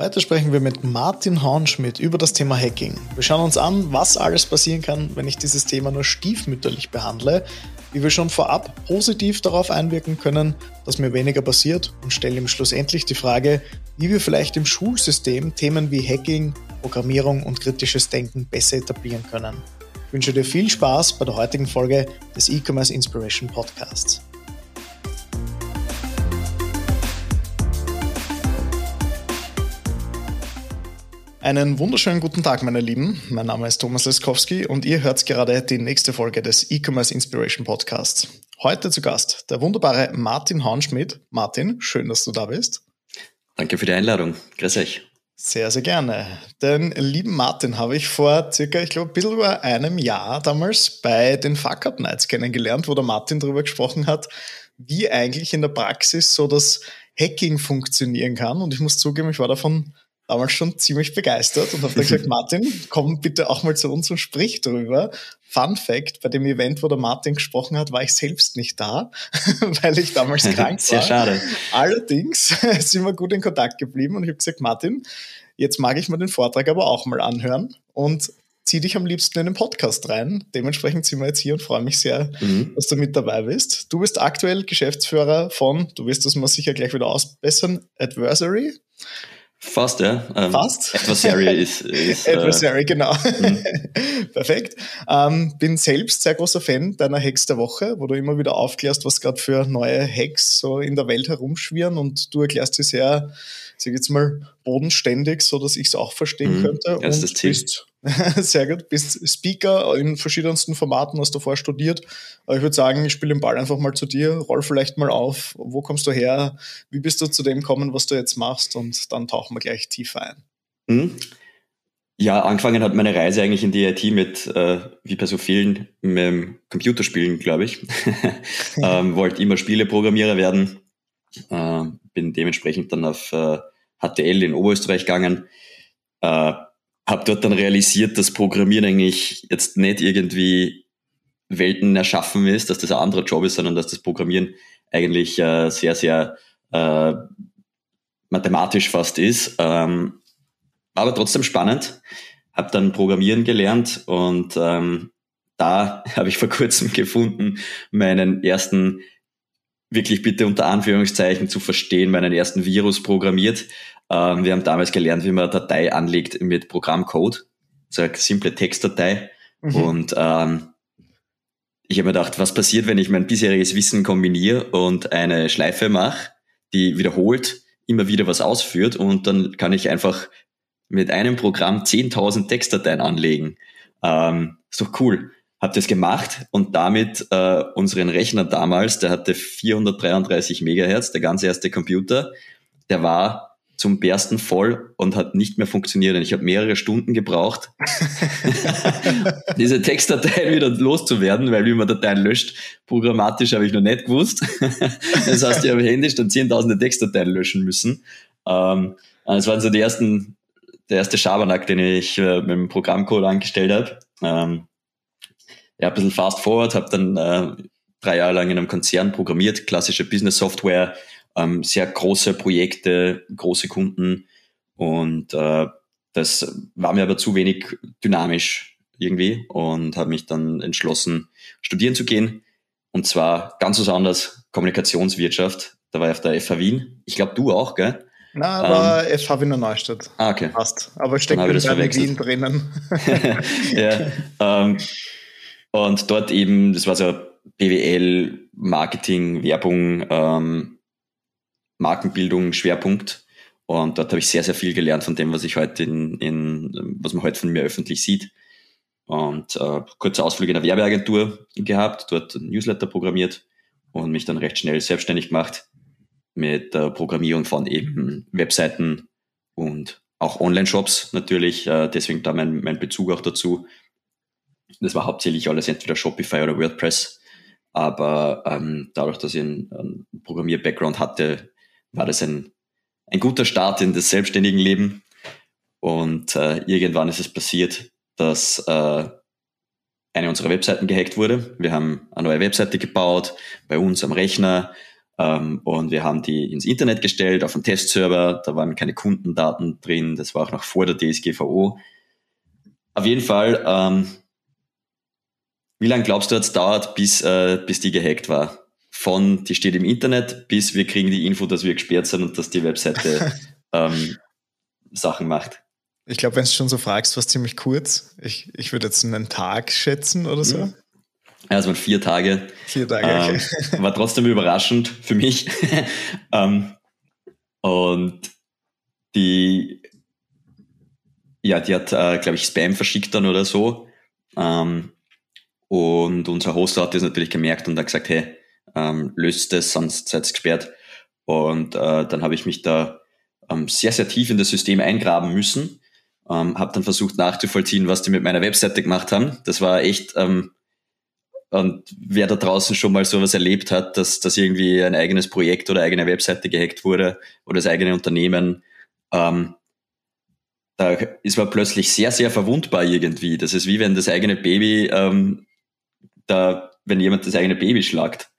Heute sprechen wir mit Martin Hornschmidt über das Thema Hacking. Wir schauen uns an, was alles passieren kann, wenn ich dieses Thema nur stiefmütterlich behandle, wie wir schon vorab positiv darauf einwirken können, dass mir weniger passiert und stellen ihm schlussendlich die Frage, wie wir vielleicht im Schulsystem Themen wie Hacking, Programmierung und kritisches Denken besser etablieren können. Ich wünsche dir viel Spaß bei der heutigen Folge des E-Commerce Inspiration Podcasts. Einen wunderschönen guten Tag, meine Lieben. Mein Name ist Thomas Leskowski und ihr hört gerade die nächste Folge des E-Commerce Inspiration Podcasts. Heute zu Gast der wunderbare Martin Hornschmidt. Martin, schön, dass du da bist. Danke für die Einladung. Grüß euch. Sehr, sehr gerne. Den lieben Martin habe ich vor circa, ich glaube, ein bisschen über einem Jahr damals bei den Fuck Up Nights kennengelernt, wo der Martin darüber gesprochen hat, wie eigentlich in der Praxis so das Hacking funktionieren kann. Und ich muss zugeben, ich war davon damals schon ziemlich begeistert und habe dann gesagt, Martin, komm bitte auch mal zu uns und sprich darüber. Fun Fact, bei dem Event, wo der Martin gesprochen hat, war ich selbst nicht da, weil ich damals krank war. Sehr schade. Allerdings sind wir gut in Kontakt geblieben und ich habe gesagt, Martin, jetzt mag ich mir den Vortrag aber auch mal anhören und zieh dich am liebsten in den Podcast rein. Dementsprechend sind wir jetzt hier und freue mich sehr, mhm. dass du mit dabei bist. Du bist aktuell Geschäftsführer von, du wirst das mal sicher gleich wieder ausbessern, Adversary. Fast, ja. Ähm, Fast. Adversary ist. ist äh, Adversary, äh, genau. Mhm. Perfekt. Ähm, bin selbst sehr großer Fan deiner Hacks der Woche, wo du immer wieder aufklärst, was gerade für neue Hacks so in der Welt herumschwirren und du erklärst sie sehr sage jetzt mal, bodenständig, so dass ich es auch verstehen mhm. könnte. Ja, ist das Ziel. Bist, sehr gut, bist Speaker in verschiedensten Formaten, hast davor studiert. Ich würde sagen, ich spiele den Ball einfach mal zu dir, roll vielleicht mal auf, wo kommst du her, wie bist du zu dem gekommen, was du jetzt machst und dann tauchen wir gleich tiefer ein. Mhm. Ja, angefangen hat meine Reise eigentlich in die IT mit, äh, wie bei so vielen, mit dem Computerspielen, glaube ich. ähm, wollte immer Spieleprogrammierer werden. Äh, bin dementsprechend dann auf äh, HTL in Oberösterreich gegangen. Äh, habe dort dann realisiert, dass Programmieren eigentlich jetzt nicht irgendwie Welten erschaffen ist, dass das ein anderer Job ist, sondern dass das Programmieren eigentlich äh, sehr, sehr äh, mathematisch fast ist. Ähm, aber trotzdem spannend. Habe dann Programmieren gelernt und ähm, da habe ich vor kurzem gefunden meinen ersten wirklich bitte unter Anführungszeichen zu verstehen, meinen ersten Virus programmiert. Ähm, wir haben damals gelernt, wie man eine Datei anlegt mit Programmcode. So eine simple Textdatei. Mhm. Und ähm, ich habe mir gedacht, was passiert, wenn ich mein bisheriges Wissen kombiniere und eine Schleife mache, die wiederholt immer wieder was ausführt und dann kann ich einfach mit einem Programm 10.000 Textdateien anlegen. Ähm, ist doch cool habe das gemacht und damit äh, unseren Rechner damals, der hatte 433 Megahertz, der ganz erste Computer, der war zum Bersten voll und hat nicht mehr funktioniert. Und ich habe mehrere Stunden gebraucht, diese Textdateien wieder loszuwerden, weil wie man Dateien löscht, programmatisch habe ich noch nicht gewusst. das heißt, ich habe händisch dann zehntausende Textdateien löschen müssen. Ähm, das waren so die ersten, der erste Schabernack, den ich äh, mit dem Programmcode angestellt habe. Ähm, ja, ein bisschen fast forward, habe dann äh, drei Jahre lang in einem Konzern programmiert, klassische Business-Software, ähm, sehr große Projekte, große Kunden und äh, das war mir aber zu wenig dynamisch irgendwie und habe mich dann entschlossen, studieren zu gehen. Und zwar ganz was anderes, Kommunikationswirtschaft. Da war ich auf der FH Wien. Ich glaube, du auch, gell? Na, aber ähm, FH Wiener Neustadt. Ah, okay. Passt. Aber steckt in Wien drinnen. ja, ähm, und dort eben, das war so BWL, Marketing, Werbung, ähm, Markenbildung, Schwerpunkt. Und dort habe ich sehr, sehr viel gelernt von dem, was ich heute in, in was man heute von mir öffentlich sieht. Und äh, kurze Ausflüge in der Werbeagentur gehabt, dort Newsletter programmiert und mich dann recht schnell selbstständig gemacht mit der Programmierung von eben Webseiten und auch Online-Shops natürlich. Äh, deswegen da mein, mein Bezug auch dazu. Das war hauptsächlich alles entweder Shopify oder WordPress. Aber ähm, dadurch, dass ich einen, einen Programmier-Background hatte, war das ein, ein guter Start in das selbstständigen Leben. Und äh, irgendwann ist es passiert, dass äh, eine unserer Webseiten gehackt wurde. Wir haben eine neue Webseite gebaut, bei uns am Rechner. Ähm, und wir haben die ins Internet gestellt, auf einen Testserver. Da waren keine Kundendaten drin. Das war auch noch vor der DSGVO. Auf jeden Fall, ähm, wie lange glaubst du, hat es dauert, bis, äh, bis die gehackt war? Von, die steht im Internet, bis wir kriegen die Info, dass wir gesperrt sind und dass die Webseite ähm, Sachen macht. Ich glaube, wenn du schon so fragst, war es ziemlich kurz. Ich, ich würde jetzt einen Tag schätzen oder so. Ja. Also vier Tage. Vier Tage, okay. Ähm, war trotzdem überraschend für mich. ähm, und die, ja, die hat, äh, glaube ich, Spam verschickt dann oder so. Ähm, und unser Hoster hat das natürlich gemerkt und hat gesagt, hey, ähm, löst das, sonst seid ihr gesperrt. Und äh, dann habe ich mich da ähm, sehr, sehr tief in das System eingraben müssen. Ähm, habe dann versucht nachzuvollziehen, was die mit meiner Webseite gemacht haben. Das war echt, ähm, und wer da draußen schon mal sowas erlebt hat, dass, dass irgendwie ein eigenes Projekt oder eigene Webseite gehackt wurde oder das eigene Unternehmen, ähm, da ist man plötzlich sehr, sehr verwundbar irgendwie. Das ist wie wenn das eigene Baby, ähm, da, wenn jemand das eigene Baby schlagt,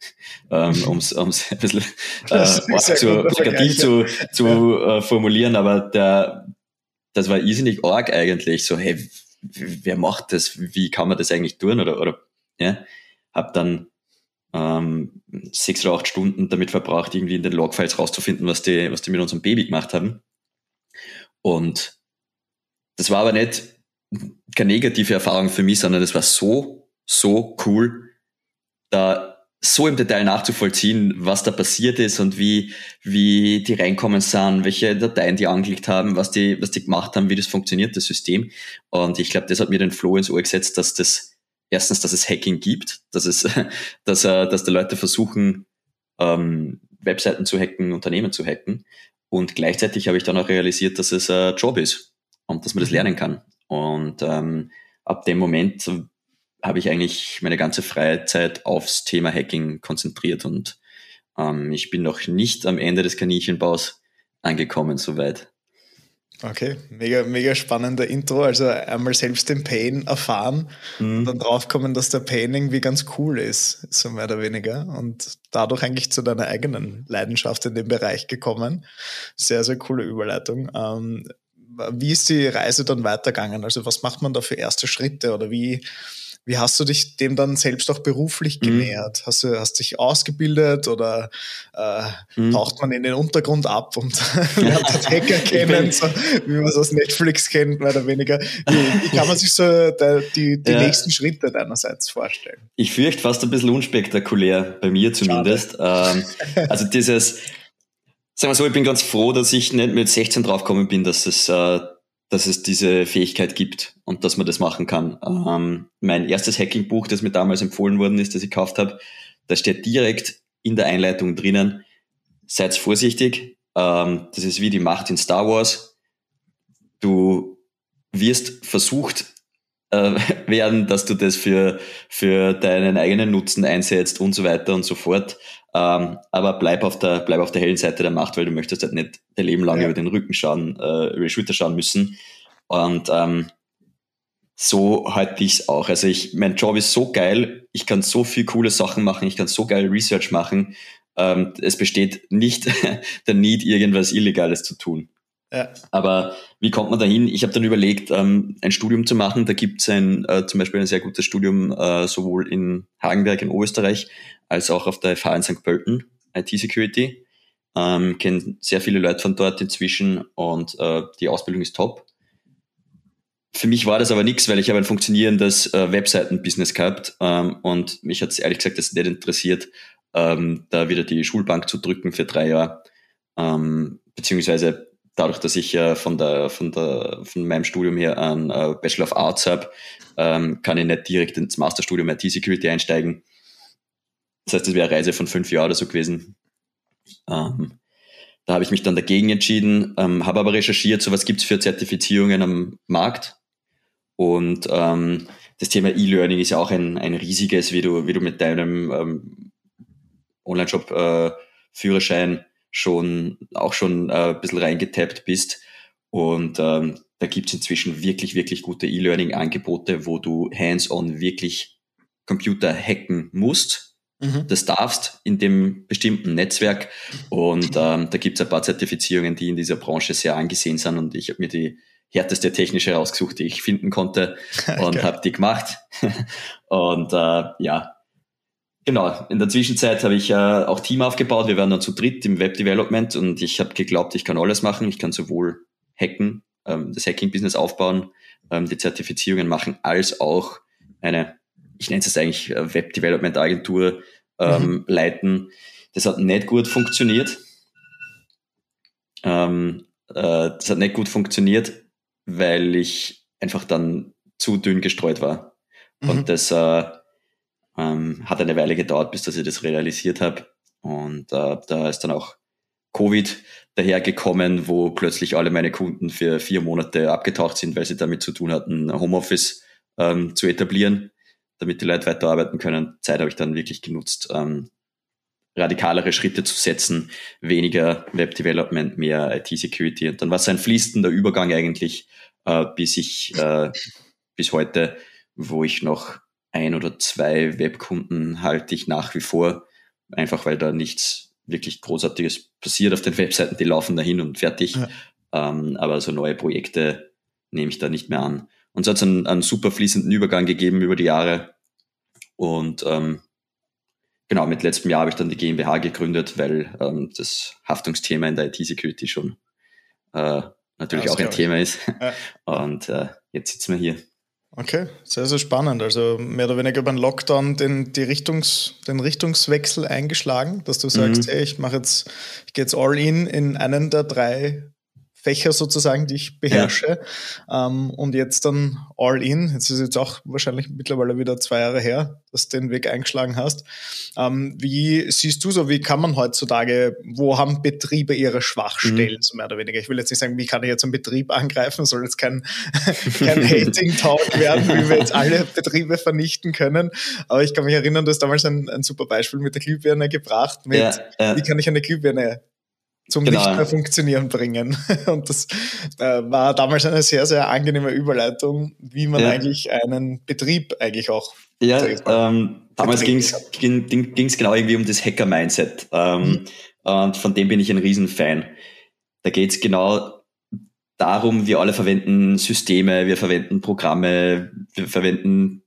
ähm, um es ein bisschen äh, zu, plakativ zu, zu äh, formulieren, aber der, das war irrsinnig arg eigentlich. So, hey, wer macht das? Wie kann man das eigentlich tun? Oder, oder ja, habe dann ähm, sechs oder acht Stunden damit verbracht, irgendwie in den Logfiles rauszufinden, was die, was die mit unserem Baby gemacht haben. Und das war aber nicht keine negative Erfahrung für mich, sondern das war so, so cool, da so im Detail nachzuvollziehen, was da passiert ist und wie, wie die reinkommen sind, welche Dateien die angeklickt haben, was die, was die gemacht haben, wie das funktioniert, das System. Und ich glaube, das hat mir den Flow ins Ohr gesetzt, dass das erstens, dass es Hacking gibt, dass es, dass, äh, dass die Leute versuchen, ähm, Webseiten zu hacken, Unternehmen zu hacken. Und gleichzeitig habe ich dann auch realisiert, dass es ein Job ist und dass man das mhm. lernen kann. Und ähm, ab dem Moment habe ich eigentlich meine ganze Freizeit aufs Thema Hacking konzentriert und ähm, ich bin noch nicht am Ende des Kaninchenbaus angekommen soweit. Okay, mega, mega spannender Intro. Also einmal selbst den Pain erfahren mhm. und dann draufkommen, dass der Pain irgendwie ganz cool ist, so mehr oder weniger. Und dadurch eigentlich zu deiner eigenen Leidenschaft in dem Bereich gekommen. Sehr, sehr coole Überleitung. Ähm, wie ist die Reise dann weitergegangen? Also was macht man da für erste Schritte oder wie, wie hast du dich dem dann selbst auch beruflich mhm. genähert? Mhm. Hast du hast dich ausgebildet oder äh, mhm. taucht man in den Untergrund ab und lernt den Hacker kennen, so, wie man es aus Netflix kennt, mehr oder weniger? Wie, wie kann man sich so der, die, die ja. nächsten Schritte deinerseits vorstellen? Ich fürchte fast ein bisschen unspektakulär, bei mir zumindest. Ähm, also dieses, sagen wir so, ich bin ganz froh, dass ich nicht mit 16 draufgekommen bin, dass es äh, dass es diese Fähigkeit gibt und dass man das machen kann. Ähm, mein erstes Hacking-Buch, das mir damals empfohlen worden ist, das ich gekauft habe, da steht direkt in der Einleitung drinnen, seid vorsichtig, ähm, das ist wie die Macht in Star Wars. Du wirst versucht äh, werden, dass du das für, für deinen eigenen Nutzen einsetzt und so weiter und so fort. Ähm, aber bleib auf der, bleib auf der hellen Seite der Macht, weil du möchtest halt nicht dein Leben lang ja. über den Rücken schauen, äh, über die Schulter schauen müssen. Und ähm, so halte ich es auch. Also ich, mein Job ist so geil, ich kann so viel coole Sachen machen, ich kann so geil Research machen. Ähm, es besteht nicht der Need, irgendwas Illegales zu tun. Ja. Aber wie kommt man dahin? Ich habe dann überlegt, ähm, ein Studium zu machen. Da gibt es ein, äh, zum Beispiel ein sehr gutes Studium äh, sowohl in Hagenberg in Österreich als auch auf der FH in St. Pölten, IT-Security. Ähm, Kenne sehr viele Leute von dort inzwischen und äh, die Ausbildung ist top. Für mich war das aber nichts, weil ich habe ein funktionierendes äh, Webseiten-Business gehabt ähm, und mich hat es ehrlich gesagt das nicht interessiert, ähm, da wieder die Schulbank zu drücken für drei Jahre. Ähm, beziehungsweise dadurch, dass ich ja von der, von der, von meinem Studium her einen äh, Bachelor of Arts habe, ähm, kann ich nicht direkt ins Masterstudium IT Security einsteigen. Das heißt, das wäre eine Reise von fünf Jahren oder so gewesen. Ähm, da habe ich mich dann dagegen entschieden, ähm, habe aber recherchiert, so was gibt es für Zertifizierungen am Markt. Und ähm, das Thema E-Learning ist ja auch ein, ein riesiges, wie du, wie du mit deinem ähm, Online-Shop äh, schon auch schon äh, ein bisschen reingetappt bist. Und ähm, da gibt's inzwischen wirklich, wirklich gute E-Learning-Angebote, wo du hands-on wirklich Computer hacken musst. mhm. das darfst in dem bestimmten Netzwerk. Und ähm, da gibt es ein paar Zertifizierungen, die in dieser Branche sehr angesehen sind. Und ich habe mir die härteste technische rausgesucht, die ich finden konnte und okay. habe die gemacht. und äh, ja, genau. In der Zwischenzeit habe ich äh, auch Team aufgebaut. Wir waren dann zu dritt im Web Development und ich habe geglaubt, ich kann alles machen. Ich kann sowohl hacken, ähm, das Hacking-Business aufbauen, ähm, die Zertifizierungen machen, als auch eine, ich nenne es eigentlich äh, Web Development Agentur ähm, mhm. leiten. Das hat nicht gut funktioniert. Ähm, äh, das hat nicht gut funktioniert, weil ich einfach dann zu dünn gestreut war. Mhm. Und das äh, ähm, hat eine Weile gedauert, bis dass ich das realisiert habe. Und äh, da ist dann auch Covid dahergekommen, wo plötzlich alle meine Kunden für vier Monate abgetaucht sind, weil sie damit zu tun hatten, Homeoffice ähm, zu etablieren, damit die Leute weiterarbeiten können. Zeit habe ich dann wirklich genutzt, ähm, radikalere Schritte zu setzen, weniger Web Development, mehr IT-Security. Und dann war es ein fließender Übergang eigentlich, äh, bis ich äh, bis heute, wo ich noch ein oder zwei Webkunden halte ich nach wie vor, einfach weil da nichts wirklich Großartiges passiert auf den Webseiten, die laufen dahin und fertig. Ja. Ähm, aber so neue Projekte nehme ich da nicht mehr an. Und so hat es einen, einen super fließenden Übergang gegeben über die Jahre. Und ähm, genau, mit letztem Jahr habe ich dann die GmbH gegründet, weil ähm, das Haftungsthema in der IT-Security schon äh, natürlich ja, auch ein Thema ist. Ja. Und äh, jetzt sitzen wir hier. Okay, sehr, sehr spannend. Also mehr oder weniger beim Lockdown den, die Richtungs, den Richtungswechsel eingeschlagen, dass du sagst, mhm. hey, ich mache jetzt, ich gehe jetzt all in in einen der drei Fächer sozusagen, die ich beherrsche. Ja. Ähm, und jetzt dann all in. Jetzt ist jetzt auch wahrscheinlich mittlerweile wieder zwei Jahre her, dass du den Weg eingeschlagen hast. Ähm, wie siehst du so, wie kann man heutzutage, wo haben Betriebe ihre Schwachstellen, mhm. so mehr oder weniger? Ich will jetzt nicht sagen, wie kann ich jetzt einen Betrieb angreifen, soll jetzt kein, kein Hating-Talk werden, wie wir jetzt alle Betriebe vernichten können. Aber ich kann mich erinnern, du hast damals ein, ein super Beispiel mit der Glühbirne gebracht, mit, ja, ja. wie kann ich eine Glühbirne zum genau. nicht mehr funktionieren bringen. Und das äh, war damals eine sehr, sehr angenehme Überleitung, wie man ja. eigentlich einen Betrieb eigentlich auch. Ja, ähm, damals ging es genau irgendwie um das Hacker-Mindset. Ähm, mhm. Und von dem bin ich ein Riesenfan. Da geht es genau darum, wir alle verwenden Systeme, wir verwenden Programme, wir verwenden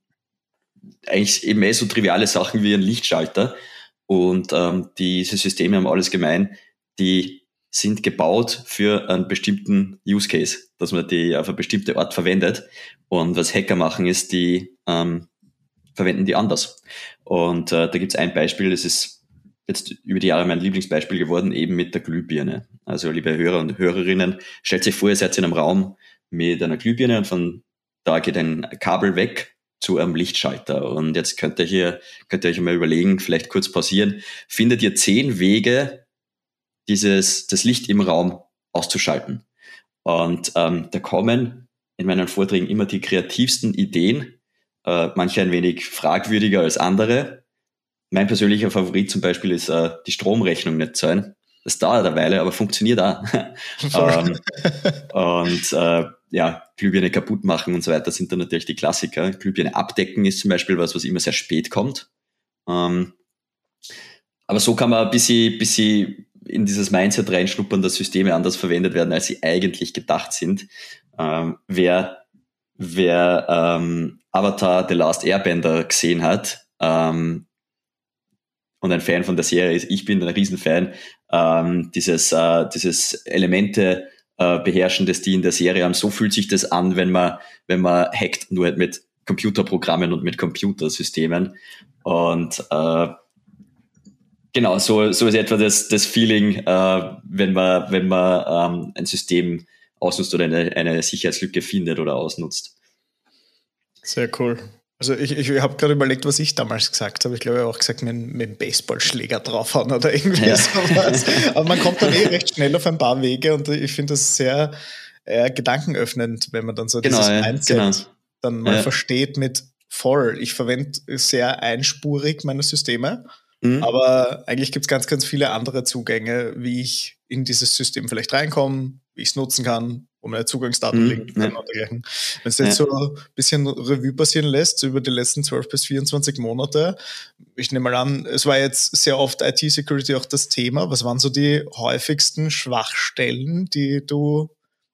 eigentlich eben eh so triviale Sachen wie ein Lichtschalter. Und ähm, diese Systeme haben alles gemein die sind gebaut für einen bestimmten Use Case, dass man die auf eine bestimmte Art verwendet. Und was Hacker machen, ist, die ähm, verwenden die anders. Und äh, da gibt es ein Beispiel, das ist jetzt über die Jahre mein Lieblingsbeispiel geworden, eben mit der Glühbirne. Also liebe Hörer und Hörerinnen, stellt sich vor, ihr seid in einem Raum mit einer Glühbirne und von da geht ein Kabel weg zu einem Lichtschalter. Und jetzt könnt ihr hier, könnt ihr euch mal überlegen, vielleicht kurz pausieren, findet ihr zehn Wege, dieses, das Licht im Raum auszuschalten. Und ähm, da kommen in meinen Vorträgen immer die kreativsten Ideen, äh, manche ein wenig fragwürdiger als andere. Mein persönlicher Favorit zum Beispiel ist äh, die Stromrechnung nicht zahlen. Das dauert eine Weile, aber funktioniert auch. ähm, und äh, ja, Glühbirne kaputt machen und so weiter sind dann natürlich die Klassiker. Glühbirne abdecken ist zum Beispiel was, was immer sehr spät kommt. Ähm, aber so kann man ein bisschen, bisschen in dieses Mindset reinschnuppern, dass Systeme anders verwendet werden, als sie eigentlich gedacht sind. Ähm, wer wer ähm, Avatar The Last Airbender gesehen hat ähm, und ein Fan von der Serie ist, ich bin ein Riesenfan, ähm, dieses, äh, dieses Elemente äh, beherrschen, das die in der Serie haben. So fühlt sich das an, wenn man, wenn man hackt, nur halt mit Computerprogrammen und mit Computersystemen. Und äh, Genau, so, so ist etwa das, das Feeling, äh, wenn man, wenn man ähm, ein System ausnutzt oder eine, eine Sicherheitslücke findet oder ausnutzt. Sehr cool. Also ich, ich habe gerade überlegt, was ich damals gesagt habe. Ich glaube, ich habe auch gesagt, mit, mit dem Baseballschläger draufhauen oder irgendwie ja. sowas. Aber man kommt dann eh recht schnell auf ein paar Wege und ich finde das sehr äh, gedankenöffnend, wenn man dann so genau, dieses Mindset genau. dann mal ja. versteht mit voll. Ich verwende sehr einspurig meine Systeme Mhm. Aber eigentlich gibt es ganz, ganz viele andere Zugänge, wie ich in dieses System vielleicht reinkomme, wie ich es nutzen kann, wo meine Zugangsdaten mhm, liegen ja. und dergleichen. Wenn es jetzt ja. so ein bisschen Revue passieren lässt, so über die letzten 12 bis 24 Monate, ich nehme mal an, es war jetzt sehr oft IT-Security auch das Thema. Was waren so die häufigsten Schwachstellen, die du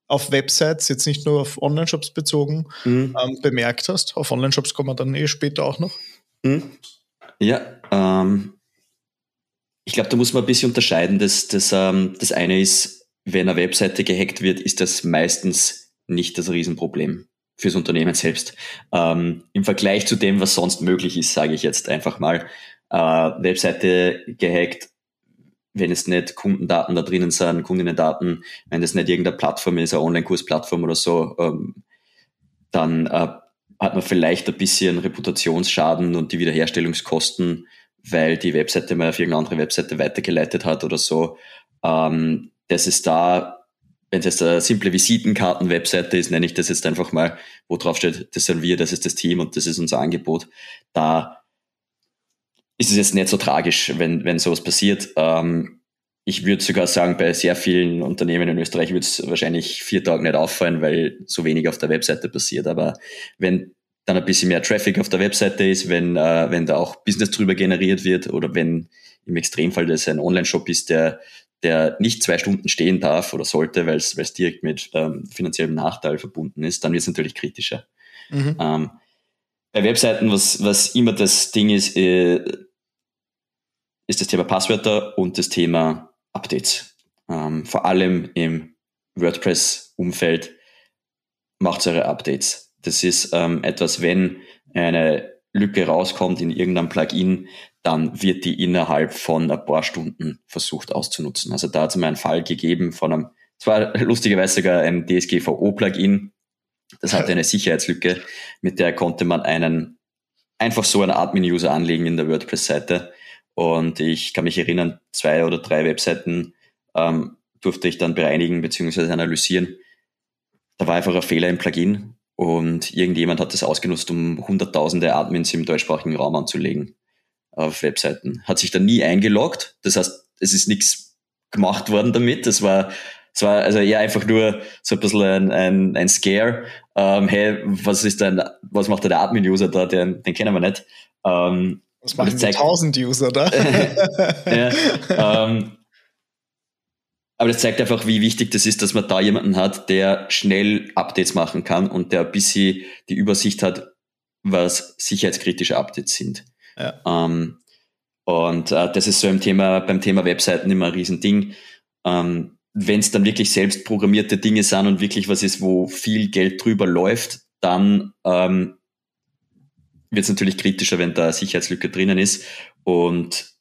auf Websites, jetzt nicht nur auf Online-Shops bezogen, mhm. ähm, bemerkt hast? Auf Online-Shops kommen wir dann eh später auch noch. Mhm. Ja, ähm, ich glaube, da muss man ein bisschen unterscheiden. Das, das, ähm, das eine ist, wenn eine Webseite gehackt wird, ist das meistens nicht das Riesenproblem fürs Unternehmen selbst. Ähm, Im Vergleich zu dem, was sonst möglich ist, sage ich jetzt einfach mal, äh, Webseite gehackt, wenn es nicht Kundendaten da drinnen sind, Kundinnendaten, wenn es nicht irgendeine Plattform ist, eine Online-Kursplattform oder so, ähm, dann äh, hat man vielleicht ein bisschen Reputationsschaden und die Wiederherstellungskosten, weil die Webseite mal auf irgendeine andere Webseite weitergeleitet hat oder so. Ähm, das ist da, wenn es jetzt eine simple Visitenkarten-Webseite ist, nenne ich das jetzt einfach mal, wo drauf steht, das sind wir, das ist das Team und das ist unser Angebot. Da ist es jetzt nicht so tragisch, wenn, wenn sowas passiert. Ähm, ich würde sogar sagen, bei sehr vielen Unternehmen in Österreich würde es wahrscheinlich vier Tage nicht auffallen, weil so wenig auf der Webseite passiert. Aber wenn dann ein bisschen mehr Traffic auf der Webseite ist, wenn, äh, wenn da auch Business drüber generiert wird oder wenn im Extremfall das ein Online-Shop ist, der, der nicht zwei Stunden stehen darf oder sollte, weil es direkt mit ähm, finanziellem Nachteil verbunden ist, dann wird es natürlich kritischer. Mhm. Ähm, bei Webseiten, was, was immer das Ding ist, äh, ist das Thema Passwörter und das Thema Updates. Ähm, vor allem im WordPress-Umfeld macht eure Updates. Das ist ähm, etwas, wenn eine Lücke rauskommt in irgendeinem Plugin, dann wird die innerhalb von ein paar Stunden versucht auszunutzen. Also da hat es mal einen Fall gegeben von einem, zwar lustigerweise sogar ein DSGVO-Plugin, das hatte eine Sicherheitslücke, mit der konnte man einen einfach so einen Admin-User anlegen in der WordPress-Seite und ich kann mich erinnern, zwei oder drei Webseiten ähm, durfte ich dann bereinigen bzw. analysieren. Da war einfach ein Fehler im Plugin und irgendjemand hat das ausgenutzt, um hunderttausende Admins im deutschsprachigen Raum anzulegen auf Webseiten. Hat sich dann nie eingeloggt. Das heißt, es ist nichts gemacht worden damit. Das war, es war also eher einfach nur so ein bisschen ein, ein, ein Scare. Ähm, hey, was ist denn, was macht der Admin-User da? Den, den kennen wir nicht. Ähm, was machen die 1000 User da? ja, ähm, aber das zeigt einfach, wie wichtig das ist, dass man da jemanden hat, der schnell Updates machen kann und der ein bisschen die Übersicht hat, was sicherheitskritische Updates sind. Ja. Ähm, und äh, das ist so im Thema, beim Thema Webseiten immer ein Riesending. Ähm, Wenn es dann wirklich selbst programmierte Dinge sind und wirklich was ist, wo viel Geld drüber läuft, dann ähm, wird es natürlich kritischer, wenn da Sicherheitslücke drinnen ist. Und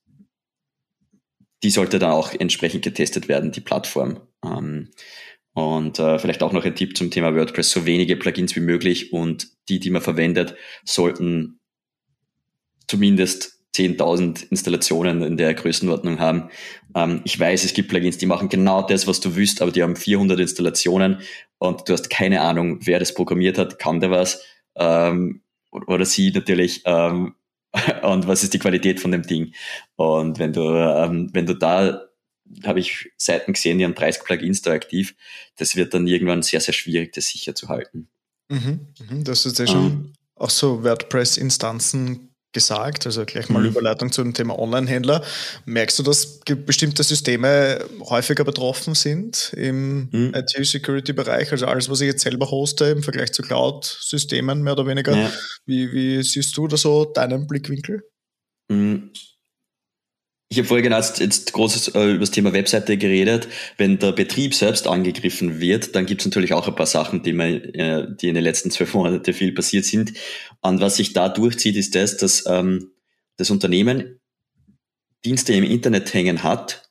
die sollte dann auch entsprechend getestet werden, die Plattform. Ähm, und äh, vielleicht auch noch ein Tipp zum Thema WordPress, so wenige Plugins wie möglich und die, die man verwendet, sollten zumindest 10.000 Installationen in der Größenordnung haben. Ähm, ich weiß, es gibt Plugins, die machen genau das, was du willst, aber die haben 400 Installationen und du hast keine Ahnung, wer das programmiert hat, kann der was. Ähm, oder sie natürlich ähm, und was ist die Qualität von dem Ding. Und wenn du, ähm, wenn du da, habe ich Seiten gesehen, die haben 30 Plugins da aktiv, das wird dann irgendwann sehr, sehr schwierig, das sicher zu halten. Mhm, mhm. das ist ja schon ähm, auch so WordPress-Instanzen gesagt, also gleich mal mhm. Überleitung zum Thema Online-Händler. Merkst du, dass bestimmte Systeme häufiger betroffen sind im mhm. IT-Security-Bereich? Also alles, was ich jetzt selber hoste im Vergleich zu Cloud-Systemen mehr oder weniger. Ja. Wie, wie siehst du da so deinen Blickwinkel? Mhm. Ich habe vorher genau jetzt, jetzt großes äh, über das Thema Webseite geredet. Wenn der Betrieb selbst angegriffen wird, dann gibt es natürlich auch ein paar Sachen, die, man, äh, die in den letzten zwölf Monaten viel passiert sind. Und was sich da durchzieht, ist das, dass ähm, das Unternehmen Dienste im Internet hängen hat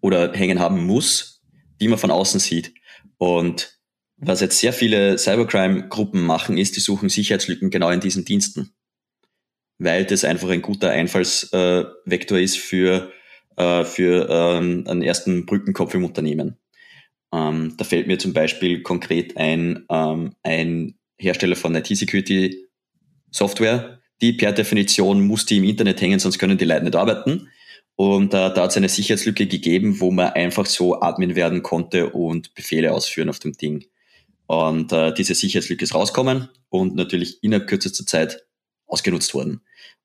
oder hängen haben muss, die man von außen sieht. Und was jetzt sehr viele Cybercrime-Gruppen machen, ist, die suchen Sicherheitslücken genau in diesen Diensten weil das einfach ein guter Einfallsvektor ist für, äh, für ähm, einen ersten Brückenkopf im Unternehmen. Ähm, da fällt mir zum Beispiel konkret ein, ähm, ein Hersteller von IT-Security-Software, die per Definition muss die im Internet hängen, sonst können die Leute nicht arbeiten. Und äh, da hat es eine Sicherheitslücke gegeben, wo man einfach so Admin werden konnte und Befehle ausführen auf dem Ding. Und äh, diese Sicherheitslücke ist rauskommen und natürlich innerhalb kürzester Zeit ausgenutzt worden.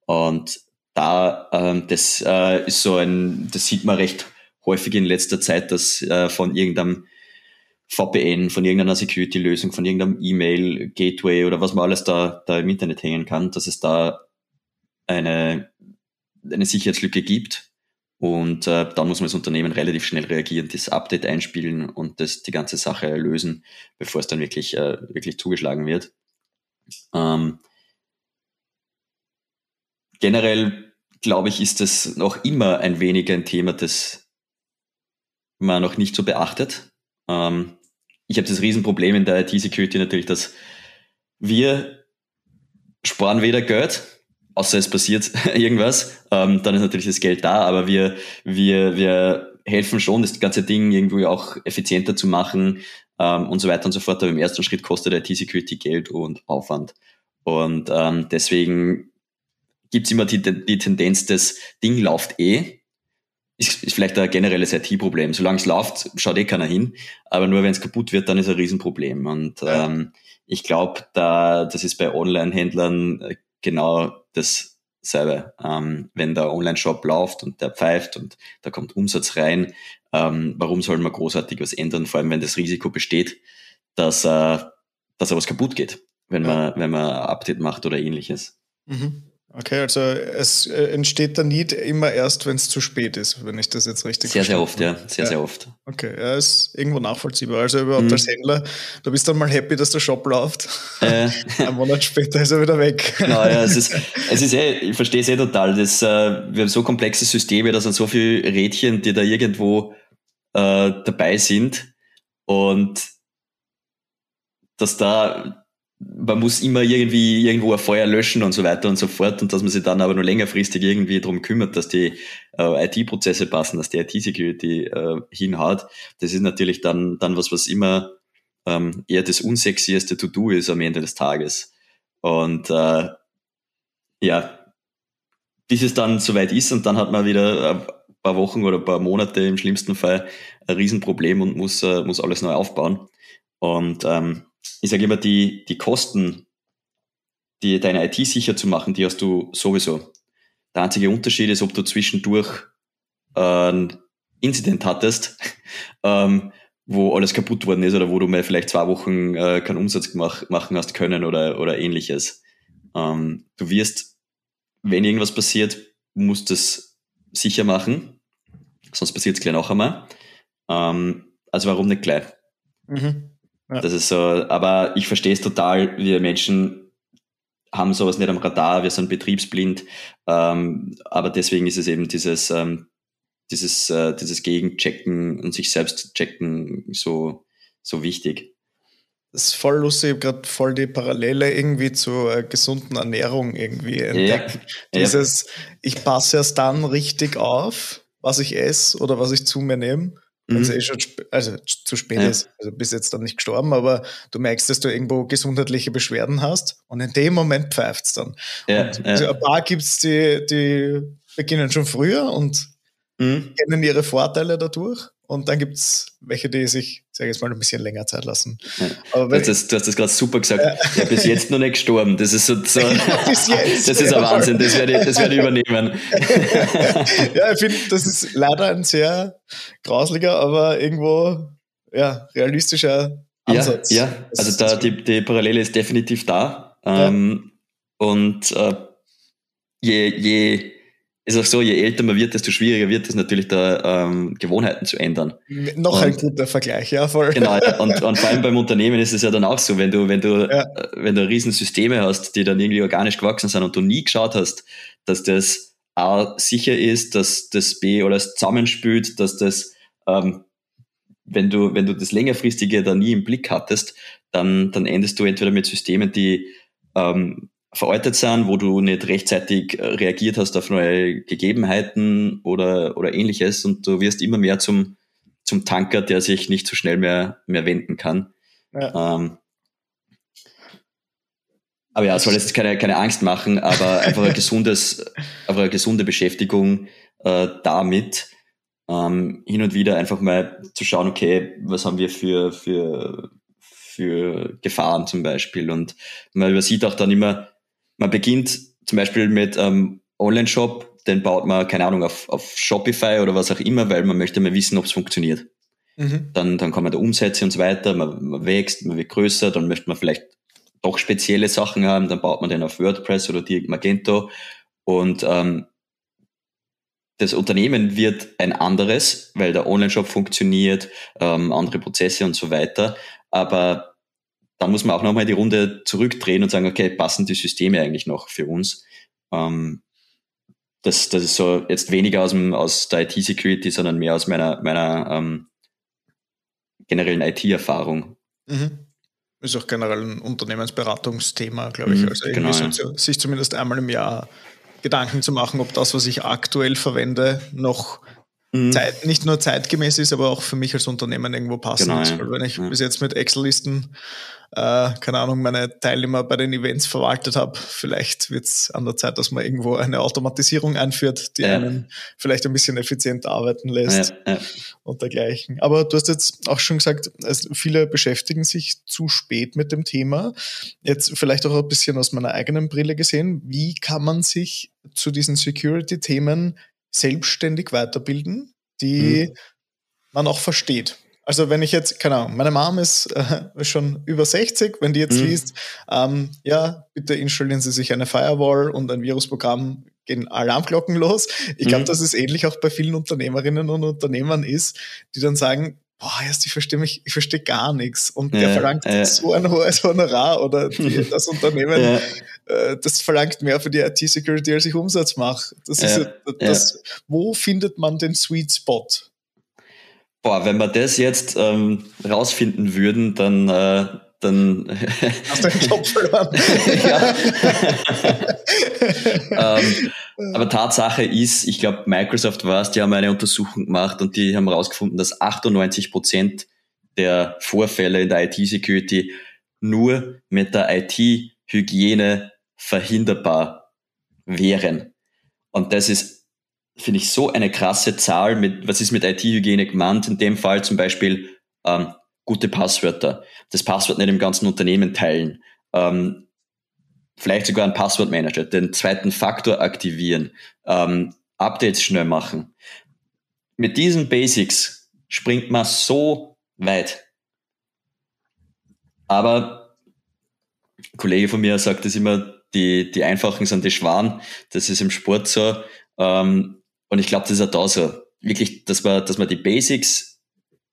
Und da, ähm, das äh, ist so ein, das sieht man recht häufig in letzter Zeit, dass äh, von irgendeinem VPN, von irgendeiner Security-Lösung, von irgendeinem E-Mail-Gateway oder was man alles da, da im Internet hängen kann, dass es da eine, eine Sicherheitslücke gibt. Und äh, dann muss man als Unternehmen relativ schnell reagieren, das Update einspielen und das, die ganze Sache lösen, bevor es dann wirklich, äh, wirklich zugeschlagen wird. Ähm, generell, glaube ich, ist das noch immer ein wenig ein Thema, das man noch nicht so beachtet. Ähm, ich habe das Riesenproblem in der IT-Security natürlich, dass wir sparen weder Geld, außer es passiert irgendwas, ähm, dann ist natürlich das Geld da, aber wir, wir, wir helfen schon, das ganze Ding irgendwie auch effizienter zu machen ähm, und so weiter und so fort. Aber im ersten Schritt kostet IT-Security Geld und Aufwand. Und ähm, deswegen gibt's immer die, die Tendenz, das Ding läuft eh. Ist, ist vielleicht ein generelles IT-Problem. Solange es läuft, schaut eh keiner hin. Aber nur wenn es kaputt wird, dann ist ein Riesenproblem. Und ja. ähm, ich glaube, da, das ist bei Online-Händlern äh, genau dasselbe. Ähm, wenn der Online-Shop läuft und der pfeift und da kommt Umsatz rein, ähm, warum soll man großartig was ändern? Vor allem, wenn das Risiko besteht, dass, äh, dass er was kaputt geht, wenn ja. man, wenn man ein Update macht oder ähnliches. Mhm. Okay, also es äh, entsteht der Need immer erst, wenn es zu spät ist, wenn ich das jetzt richtig Sehr, sehr oft, ja. Sehr, ja. sehr oft. Okay, ja, ist irgendwo nachvollziehbar. Also überhaupt mhm. als Händler, du bist dann mal happy, dass der Shop läuft. Äh. Ein Monat später ist er wieder weg. Genau, ja, es ist, es ist eh, ich verstehe es eh total. Das, äh, wir haben so komplexe Systeme, da sind so viele Rädchen, die da irgendwo äh, dabei sind. Und dass da man muss immer irgendwie irgendwo ein Feuer löschen und so weiter und so fort und dass man sich dann aber nur längerfristig irgendwie darum kümmert, dass die äh, IT-Prozesse passen, dass die IT-Security äh, hinhaut. Das ist natürlich dann, dann was, was immer ähm, eher das unsexieste To-Do ist am Ende des Tages. Und äh, ja, bis es dann soweit ist und dann hat man wieder ein paar Wochen oder ein paar Monate im schlimmsten Fall ein Riesenproblem und muss, äh, muss alles neu aufbauen. Und ähm, ich sage immer, die, die Kosten, die, deine IT sicher zu machen, die hast du sowieso. Der einzige Unterschied ist, ob du zwischendurch ein Incident hattest, ähm, wo alles kaputt worden ist oder wo du mal vielleicht zwei Wochen äh, keinen Umsatz gemacht, machen hast können oder, oder ähnliches. Ähm, du wirst, wenn irgendwas passiert, musst es sicher machen, sonst passiert es gleich noch einmal. Ähm, also warum nicht gleich? Mhm. Ja. Das ist so, aber ich verstehe es total, wir Menschen haben sowas nicht am Radar, wir sind betriebsblind, ähm, aber deswegen ist es eben dieses, ähm, dieses, äh, dieses Gegenchecken und sich selbst checken so, so wichtig. Das ist voll lustig, ich habe gerade voll die Parallele irgendwie zur äh, gesunden Ernährung irgendwie entdeckt. Ja, Dieses, ja. ich passe erst dann richtig auf, was ich esse oder was ich zu mir nehme, wenn es mhm. eh schon also zu spät ja. ist. Also bist jetzt dann nicht gestorben, aber du merkst, dass du irgendwo gesundheitliche Beschwerden hast und in dem Moment pfeift es dann. Ja, und ja. ein paar gibt es, die, die beginnen schon früher und mhm. kennen ihre Vorteile dadurch. Und dann gibt es welche, die sich, sage ich jetzt mal, ein bisschen länger Zeit lassen. Ja. Aber du, hast, du hast das gerade super gesagt. Ja. ja. bis jetzt noch nicht gestorben. Das ist so, so bis jetzt. Das ist ein Wahnsinn. Das werde, ich, das werde ich übernehmen. ja, ich finde, das ist leider ein sehr grausliger, aber irgendwo ja, realistischer Ansatz. Ja, ja. also da, die, die Parallele ist definitiv da. Ähm, und äh, je, je ist auch so, je älter man wird, desto schwieriger wird es natürlich, da ähm, Gewohnheiten zu ändern. Noch und, ein guter Vergleich, ja, voll. Genau, ja, und, und vor allem beim Unternehmen ist es ja dann auch so, wenn du, wenn du, ja. Äh, wenn du riesen Systeme hast, die dann irgendwie organisch gewachsen sind und du nie geschaut hast, dass das A sicher ist, dass das B alles zusammenspült, dass das, ähm, wenn du, wenn du das längerfristige da nie im Blick hattest, dann, dann endest du entweder mit Systemen, die ähm, veraltet sind, wo du nicht rechtzeitig äh, reagiert hast auf neue Gegebenheiten oder, oder ähnliches und du wirst immer mehr zum, zum Tanker, der sich nicht so schnell mehr, mehr wenden kann. Ja. Ähm, aber ja, soll jetzt keine, keine Angst machen, aber einfach ein gesundes, einfach eine gesunde Beschäftigung äh, damit, ähm, hin und wieder einfach mal zu schauen, okay, was haben wir für, für, für Gefahren zum Beispiel. Und man übersieht auch dann immer, man beginnt zum Beispiel mit ähm, Online-Shop, den baut man, keine Ahnung, auf, auf Shopify oder was auch immer, weil man möchte mal wissen, ob es funktioniert. Mhm. Dann, dann kommen da Umsätze und so weiter, man, man wächst, man wird größer, dann möchte man vielleicht doch spezielle Sachen haben, dann baut man den auf WordPress oder direkt Magento und ähm, das Unternehmen wird ein anderes, weil der Online-Shop funktioniert, ähm, andere Prozesse und so weiter. Aber dann muss man auch nochmal die Runde zurückdrehen und sagen, okay, passen die Systeme eigentlich noch für uns? Ähm, das, das ist so jetzt weniger aus, dem, aus der IT-Security, sondern mehr aus meiner, meiner ähm, generellen IT-Erfahrung. Mhm. Ist auch generell ein Unternehmensberatungsthema, glaube ich. Mhm, also genau, ja. sich zumindest einmal im Jahr Gedanken zu machen, ob das, was ich aktuell verwende, noch. Zeit, nicht nur zeitgemäß ist, aber auch für mich als Unternehmen irgendwo passend genau, ist. Weil wenn ich ja. bis jetzt mit Excel-Listen, äh, keine Ahnung, meine Teilnehmer bei den Events verwaltet habe, vielleicht wird es an der Zeit, dass man irgendwo eine Automatisierung einführt, die ja. einen vielleicht ein bisschen effizienter arbeiten lässt ja, und dergleichen. Aber du hast jetzt auch schon gesagt, also viele beschäftigen sich zu spät mit dem Thema. Jetzt vielleicht auch ein bisschen aus meiner eigenen Brille gesehen. Wie kann man sich zu diesen Security-Themen selbstständig weiterbilden, die mhm. man auch versteht. Also wenn ich jetzt, keine Ahnung, meine Mom ist äh, schon über 60, wenn die jetzt mhm. liest, ähm, ja, bitte installieren Sie sich eine Firewall und ein Virusprogramm, gehen Alarmglocken los. Ich glaube, mhm. dass es ähnlich auch bei vielen Unternehmerinnen und Unternehmern ist, die dann sagen, boah, erst ich verstehe mich, ich verstehe gar nichts und ja, der verlangt ja. so ein hohes Honorar oder die, das Unternehmen ja. Äh, das verlangt mehr für die IT-Security, als ich Umsatz mache. Das ist das, ja. wo findet man den Sweet Spot? Boah, wenn wir das jetzt ähm, rausfinden würden, dann äh, dann hast du den Job verloren. ähm, aber Tatsache ist, ich glaube, Microsoft war es, die haben eine Untersuchung gemacht und die haben herausgefunden, dass 98 Prozent der Vorfälle in der IT-Security nur mit der IT-Hygiene verhinderbar wären. Und das ist, finde ich, so eine krasse Zahl mit, was ist mit IT-Hygiene gemeint? In dem Fall zum Beispiel ähm, gute Passwörter, das Passwort nicht im ganzen Unternehmen teilen, ähm, vielleicht sogar ein Passwortmanager, den zweiten Faktor aktivieren, ähm, Updates schnell machen. Mit diesen Basics springt man so weit. Aber ein Kollege von mir sagt es immer, die, die einfachen sind die Schwan. Das ist im Sport so. Ähm, und ich glaube, das ist auch da so. Wirklich, dass man, dass man die Basics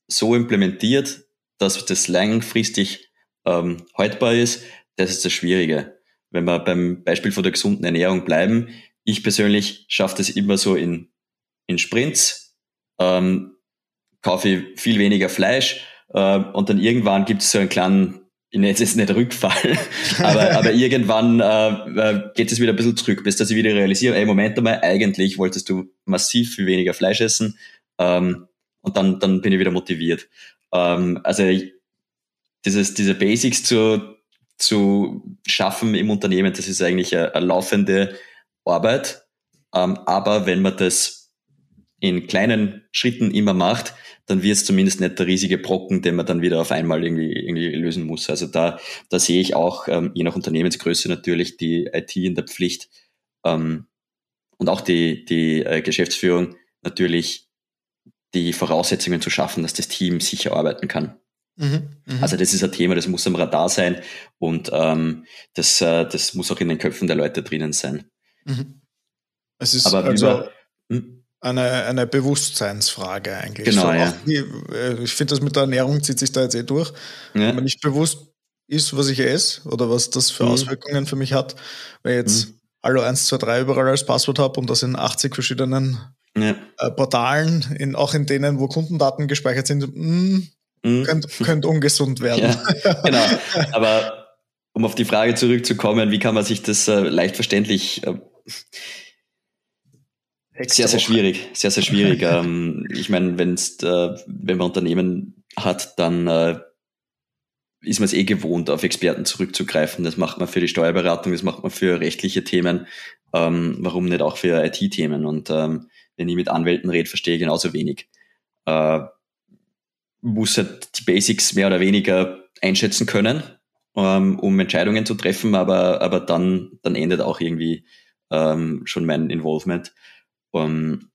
so implementiert, dass das langfristig ähm, haltbar ist, das ist das Schwierige. Wenn wir beim Beispiel von der gesunden Ernährung bleiben, ich persönlich schaffe das immer so in, in Sprints, ähm, kaufe viel weniger Fleisch äh, und dann irgendwann gibt es so einen kleinen ich nenne es jetzt nicht Rückfall, aber, aber irgendwann äh, äh, geht es wieder ein bisschen zurück, bis dass ich wieder realisiere, ey, Moment einmal, eigentlich wolltest du massiv viel weniger Fleisch essen ähm, und dann, dann bin ich wieder motiviert. Ähm, also dieses, diese Basics zu, zu schaffen im Unternehmen, das ist eigentlich eine, eine laufende Arbeit, ähm, aber wenn man das in kleinen Schritten immer macht, dann wird es zumindest nicht der riesige Brocken, den man dann wieder auf einmal irgendwie, irgendwie lösen muss. Also da, da sehe ich auch, ähm, je nach Unternehmensgröße natürlich, die IT in der Pflicht ähm, und auch die, die äh, Geschäftsführung natürlich die Voraussetzungen zu schaffen, dass das Team sicher arbeiten kann. Mhm, mh. Also das ist ein Thema, das muss am Radar sein und ähm, das, äh, das muss auch in den Köpfen der Leute drinnen sein. Mhm. Es ist Aber also, über, hm? eine, eine Bewusstseinsfrage eigentlich. Genau, so ja. Wie, äh, ich finde, das mit der Ernährung zieht sich da jetzt eh durch. Ja. Wenn man nicht bewusst ist, was ich esse oder was das für mhm. Auswirkungen für mich hat, wenn ich jetzt mhm. Hallo 123 überall als Passwort habe und das in 80 verschiedenen ja. äh, Portalen, in, auch in denen, wo Kundendaten gespeichert sind, mh, mm, mhm. könnte könnt ungesund werden. Ja, genau. Aber um auf die Frage zurückzukommen, wie kann man sich das äh, leicht verständlich äh, sehr, sehr schwierig, sehr, sehr schwierig. ähm, ich meine, wenn's, äh, wenn man Unternehmen hat, dann äh, ist man es eh gewohnt, auf Experten zurückzugreifen. Das macht man für die Steuerberatung, das macht man für rechtliche Themen. Ähm, warum nicht auch für IT-Themen? Und ähm, wenn ich mit Anwälten rede, verstehe ich genauso wenig. Äh, muss halt die Basics mehr oder weniger einschätzen können, ähm, um Entscheidungen zu treffen, aber, aber dann, dann endet auch irgendwie ähm, schon mein Involvement. Ähm,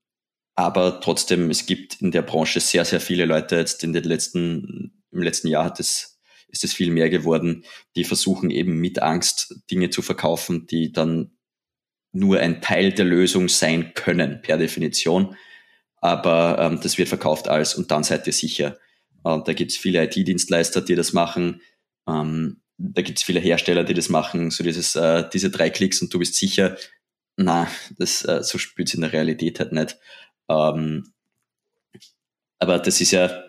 aber trotzdem, es gibt in der Branche sehr, sehr viele Leute jetzt in den letzten, im letzten Jahr hat es, ist es viel mehr geworden, die versuchen eben mit Angst Dinge zu verkaufen, die dann nur ein Teil der Lösung sein können, per Definition. Aber ähm, das wird verkauft als und dann seid ihr sicher. Und da gibt es viele IT-Dienstleister, die das machen. Ähm, da gibt es viele Hersteller, die das machen. So dieses, äh, diese drei Klicks und du bist sicher. Na, das äh, so spürt es in der Realität halt nicht. Ähm, aber das ist ja,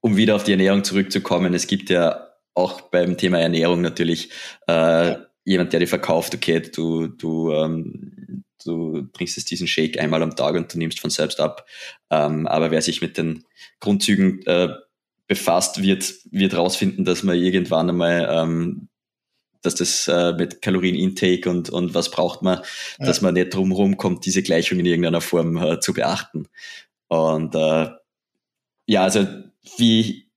um wieder auf die Ernährung zurückzukommen, es gibt ja auch beim Thema Ernährung natürlich äh, jemand, der dir verkauft, okay, du, du, ähm, du trinkst jetzt diesen Shake einmal am Tag und du nimmst von selbst ab. Ähm, aber wer sich mit den Grundzügen äh, befasst, wird, wird rausfinden, dass man irgendwann einmal ähm, dass das äh, mit Kalorienintake und, und was braucht man, ja. dass man nicht drumherum kommt, diese Gleichung in irgendeiner Form äh, zu beachten. Und äh, ja, also wie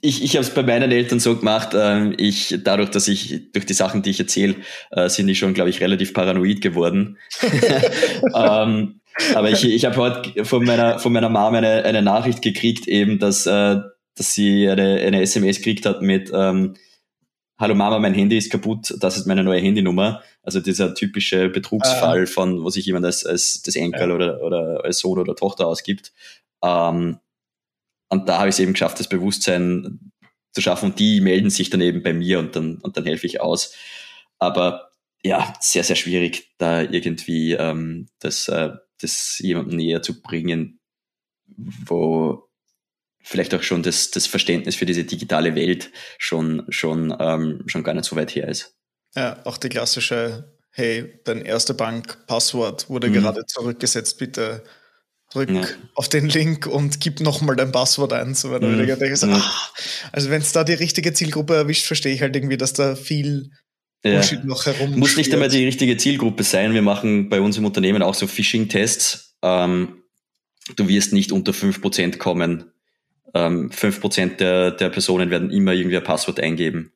ich, ich habe es bei meinen Eltern so gemacht, äh, ich, dadurch, dass ich, durch die Sachen, die ich erzähle, äh, sind die schon, glaube ich, relativ paranoid geworden. ähm, aber ich, ich habe heute von meiner, von meiner Mom eine, eine Nachricht gekriegt, eben, dass, äh, dass sie eine, eine SMS gekriegt hat mit ähm, Hallo Mama, mein Handy ist kaputt, das ist meine neue Handynummer. Also dieser typische Betrugsfall ah. von, wo sich jemand als, als das Enkel ja. oder, oder als Sohn oder Tochter ausgibt. Ähm, und da habe ich es eben geschafft, das Bewusstsein zu schaffen. Und die melden sich dann eben bei mir und dann, und dann helfe ich aus. Aber ja, sehr, sehr schwierig, da irgendwie ähm, das, äh, das jemandem näher zu bringen, wo vielleicht auch schon das, das Verständnis für diese digitale Welt schon, schon, ähm, schon gar nicht so weit her ist. Ja, auch die klassische, hey, dein erster Bankpasswort wurde mhm. gerade zurückgesetzt, bitte drück ja. auf den Link und gib nochmal dein Passwort ein. So weiter. Mhm. Denke, so, ah, also wenn es da die richtige Zielgruppe erwischt, verstehe ich halt irgendwie, dass da viel ja. noch herum. Muss nicht einmal die richtige Zielgruppe sein. Wir machen bei uns im Unternehmen auch so Phishing-Tests. Ähm, du wirst nicht unter 5% kommen. Ähm, 5% der, der Personen werden immer irgendwie ein Passwort eingeben.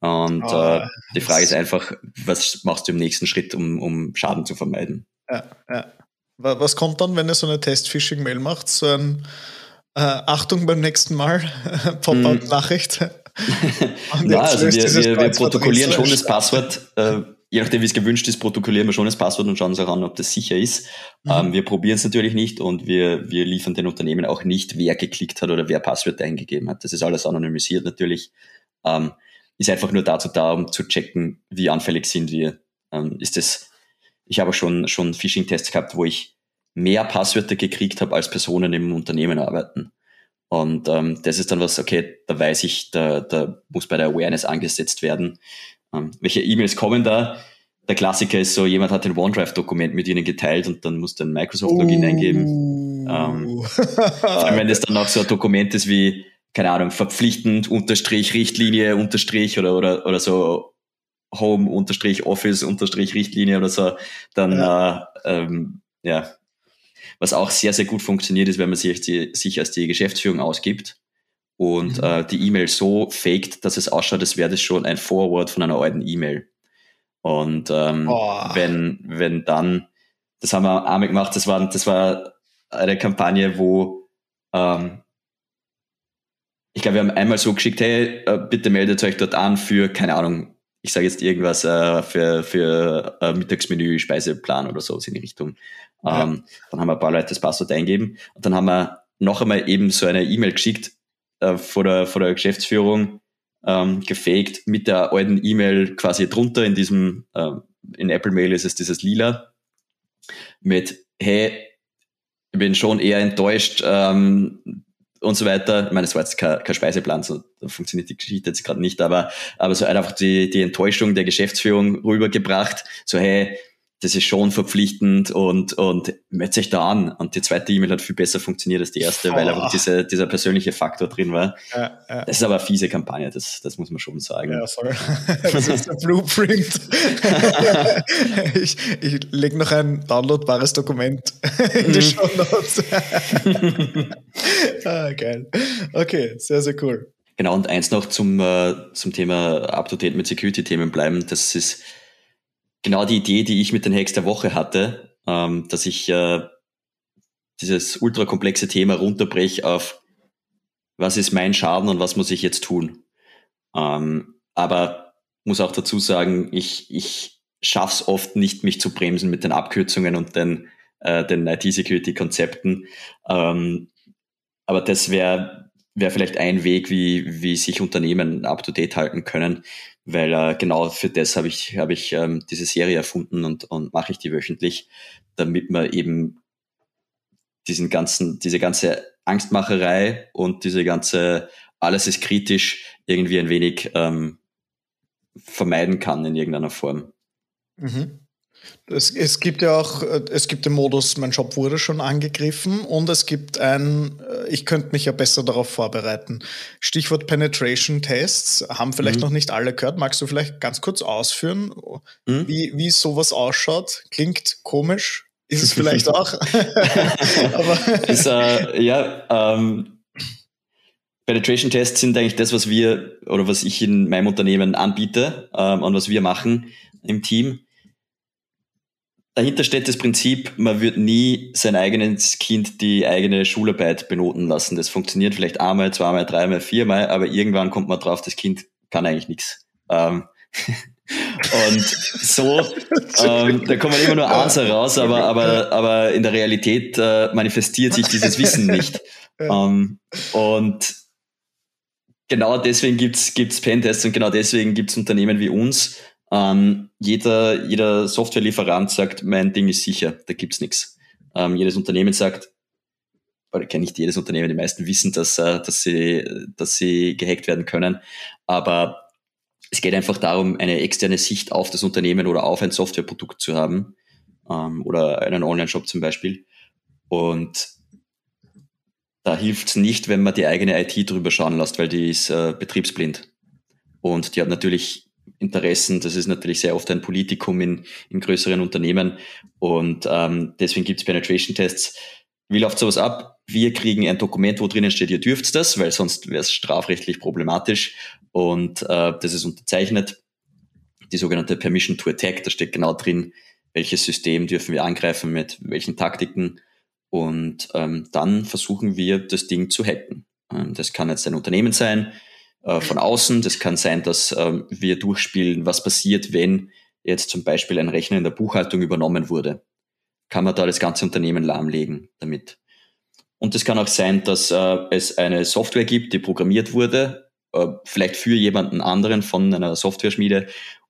Und oh, äh, die Frage ist einfach, was machst du im nächsten Schritt, um, um Schaden zu vermeiden? Ja, ja. Was kommt dann, wenn ihr so eine Test-Phishing-Mail macht? So ein äh, Achtung beim nächsten Mal, Pop-up-Nachricht. ja, also wir, wir, wir protokollieren schon das Passwort. Äh, je nachdem, wie es gewünscht ist, protokollieren wir schon das Passwort und schauen uns auch an, ob das sicher ist. Mhm. Ähm, wir probieren es natürlich nicht und wir, wir liefern den Unternehmen auch nicht, wer geklickt hat oder wer Passwörter eingegeben hat. Das ist alles anonymisiert natürlich. Ähm, ist einfach nur dazu da, um zu checken, wie anfällig sind wir. Ähm, ist das ich habe schon, schon Phishing-Tests gehabt, wo ich mehr Passwörter gekriegt habe, als Personen im Unternehmen arbeiten. Und ähm, das ist dann was, okay, da weiß ich, da, da muss bei der Awareness angesetzt werden. Ähm, welche E-Mails kommen da? Der Klassiker ist so, jemand hat ein OneDrive-Dokument mit ihnen geteilt und dann muss ein Microsoft-Login uh. eingeben. Ähm, vor allem, wenn es dann auch so ein Dokument ist wie, keine Ahnung, verpflichtend, Unterstrich, Richtlinie, Unterstrich oder, oder, oder so Home-Office-Richtlinie oder so, dann ja. Äh, ähm, ja. Was auch sehr, sehr gut funktioniert, ist, wenn man sich, die, sich als die Geschäftsführung ausgibt und mhm. äh, die E-Mail so faked, dass es ausschaut, als wäre das schon ein Forward von einer alten E-Mail. Und ähm, oh. wenn, wenn dann, das haben wir einmal gemacht, das war, das war eine Kampagne, wo ähm, ich glaube, wir haben einmal so geschickt, hey, äh, bitte meldet euch dort an für, keine Ahnung, ich sage jetzt irgendwas äh, für, für äh, Mittagsmenü, Speiseplan oder so in die Richtung. Ja. Ähm, dann haben wir ein paar Leute das Passwort eingeben und dann haben wir noch einmal eben so eine E-Mail geschickt äh, vor, der, vor der Geschäftsführung, ähm, gefaked mit der alten E-Mail quasi drunter in diesem, äh, in Apple Mail ist es dieses Lila mit, hey, ich bin schon eher enttäuscht, ähm, und so weiter. Ich meine, es war jetzt kein, kein Speiseplan, so funktioniert die Geschichte jetzt gerade nicht, aber, aber so einfach die, die Enttäuschung der Geschäftsführung rübergebracht. So, hey, das ist schon verpflichtend und, und meldet sich da an. Und die zweite E-Mail hat viel besser funktioniert als die erste, oh. weil einfach diese, dieser persönliche Faktor drin war. Ja, ja. Das ist aber eine fiese Kampagne, das, das muss man schon sagen. Ja, sorry. Das ist der Blueprint. ich ich lege noch ein downloadbares Dokument in die mhm. Show Notes. ah, geil. Okay, sehr, sehr cool. Genau, und eins noch zum, äh, zum Thema Up-to-Date mit Security-Themen bleiben. Das ist genau die Idee, die ich mit den Hacks der Woche hatte, ähm, dass ich äh, dieses ultrakomplexe Thema runterbreche auf, was ist mein Schaden und was muss ich jetzt tun. Ähm, aber muss auch dazu sagen, ich, ich schaff's oft nicht, mich zu bremsen mit den Abkürzungen und den, äh, den IT-Security-Konzepten. Ähm, aber das wäre wär vielleicht ein Weg, wie, wie sich Unternehmen up-to-date halten können weil äh, genau für das habe ich, hab ich ähm, diese Serie erfunden und, und mache ich die wöchentlich, damit man eben diesen ganzen, diese ganze Angstmacherei und diese ganze alles ist kritisch irgendwie ein wenig ähm, vermeiden kann in irgendeiner Form. Mhm. Es, es, gibt ja auch, äh, es gibt den Modus, mein Job wurde schon angegriffen und es gibt ein, äh, ich könnte mich ja besser darauf vorbereiten. Stichwort Penetration Tests haben vielleicht mhm. noch nicht alle gehört. Magst du vielleicht ganz kurz ausführen, mhm. wie, wie sowas ausschaut? Klingt komisch, ist es vielleicht auch. Aber ist, äh, ja, ähm, Penetration Tests sind eigentlich das, was wir oder was ich in meinem Unternehmen anbiete ähm, und was wir machen im Team dahinter steht das Prinzip, man wird nie sein eigenes Kind die eigene Schularbeit benoten lassen. Das funktioniert vielleicht einmal, zweimal, dreimal, viermal, aber irgendwann kommt man drauf, das Kind kann eigentlich nichts. Ähm, und so, ähm, da kommt man immer nur eins heraus, aber, aber, aber in der Realität äh, manifestiert sich dieses Wissen nicht. Ähm, und genau deswegen gibt's gibt's Pentests und genau deswegen gibt's Unternehmen wie uns, ähm, jeder, jeder Softwarelieferant sagt, mein Ding ist sicher, da gibt's nichts. Ähm, jedes Unternehmen sagt, oder kenne nicht jedes Unternehmen, die meisten wissen, dass, äh, dass, sie, dass sie gehackt werden können. Aber es geht einfach darum, eine externe Sicht auf das Unternehmen oder auf ein Softwareprodukt zu haben ähm, oder einen Online-Shop zum Beispiel. Und da hilft es nicht, wenn man die eigene IT drüber schauen lässt, weil die ist äh, betriebsblind. Und die hat natürlich Interessen. Das ist natürlich sehr oft ein Politikum in, in größeren Unternehmen und ähm, deswegen gibt es Penetration-Tests. Wie läuft sowas ab? Wir kriegen ein Dokument, wo drinnen steht, ihr dürft das, weil sonst wäre es strafrechtlich problematisch und äh, das ist unterzeichnet. Die sogenannte Permission to Attack, da steht genau drin, welches System dürfen wir angreifen, mit welchen Taktiken und ähm, dann versuchen wir, das Ding zu hacken. Ähm, das kann jetzt ein Unternehmen sein, äh, von außen. Das kann sein, dass ähm, wir durchspielen, was passiert, wenn jetzt zum Beispiel ein Rechner in der Buchhaltung übernommen wurde. Kann man da das ganze Unternehmen lahmlegen damit. Und es kann auch sein, dass äh, es eine Software gibt, die programmiert wurde, äh, vielleicht für jemanden anderen von einer Software-Schmiede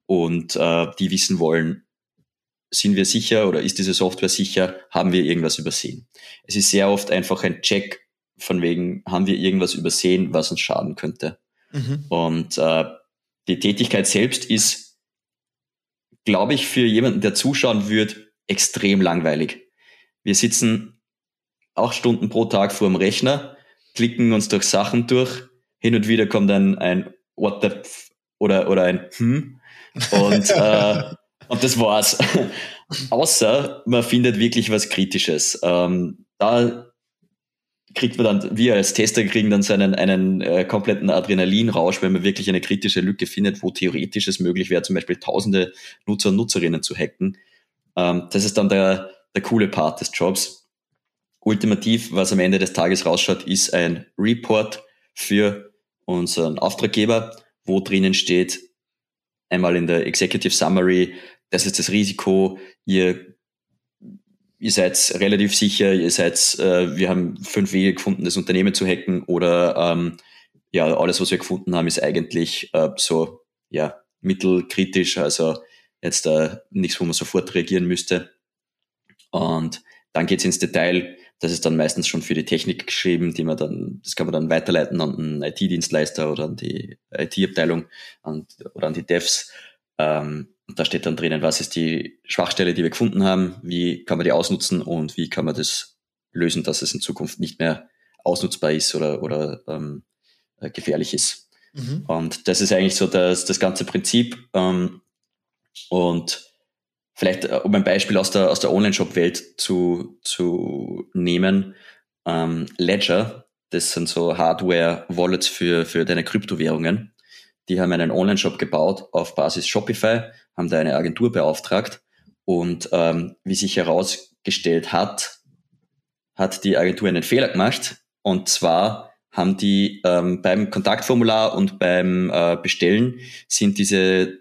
und die wissen wollen, sind wir sicher oder ist diese Software sicher, haben wir irgendwas übersehen. Es ist sehr oft einfach ein Check von wegen, haben wir irgendwas übersehen, was uns schaden könnte. Mhm. Und äh, die Tätigkeit selbst ist, glaube ich, für jemanden, der zuschauen wird, extrem langweilig. Wir sitzen acht Stunden pro Tag vor dem Rechner, klicken uns durch Sachen durch, hin und wieder kommt ein, ein What the f oder, oder ein Hm und, äh, und das war's. Außer man findet wirklich was Kritisches. Ähm, da kriegt man dann, wir als Tester kriegen dann so einen, einen äh, kompletten Adrenalinrausch, wenn man wirklich eine kritische Lücke findet, wo theoretisch es möglich wäre, zum Beispiel tausende Nutzer und Nutzerinnen zu hacken. Ähm, das ist dann der, der coole Part des Jobs. Ultimativ, was am Ende des Tages rausschaut, ist ein Report für unseren Auftraggeber, wo drinnen steht, einmal in der Executive Summary, das ist das Risiko, ihr ihr seid relativ sicher, ihr seid, äh, wir haben fünf Wege gefunden, das Unternehmen zu hacken oder ähm, ja, alles, was wir gefunden haben, ist eigentlich äh, so ja, mittelkritisch, also jetzt äh, nichts, wo man sofort reagieren müsste. Und dann geht's ins Detail. Das ist dann meistens schon für die Technik geschrieben, die man dann, das kann man dann weiterleiten an einen IT-Dienstleister oder an die IT-Abteilung oder an die Devs. Ähm, da steht dann drinnen, was ist die Schwachstelle, die wir gefunden haben, wie kann man die ausnutzen und wie kann man das lösen, dass es in Zukunft nicht mehr ausnutzbar ist oder, oder ähm, äh, gefährlich ist. Mhm. Und das ist eigentlich so das, das ganze Prinzip. Ähm, und vielleicht, äh, um ein Beispiel aus der, aus der Online-Shop-Welt zu, zu nehmen, ähm, Ledger, das sind so Hardware-Wallets für, für deine Kryptowährungen. Die haben einen Online-Shop gebaut auf Basis Shopify, haben da eine Agentur beauftragt und ähm, wie sich herausgestellt hat, hat die Agentur einen Fehler gemacht und zwar haben die ähm, beim Kontaktformular und beim äh, Bestellen sind diese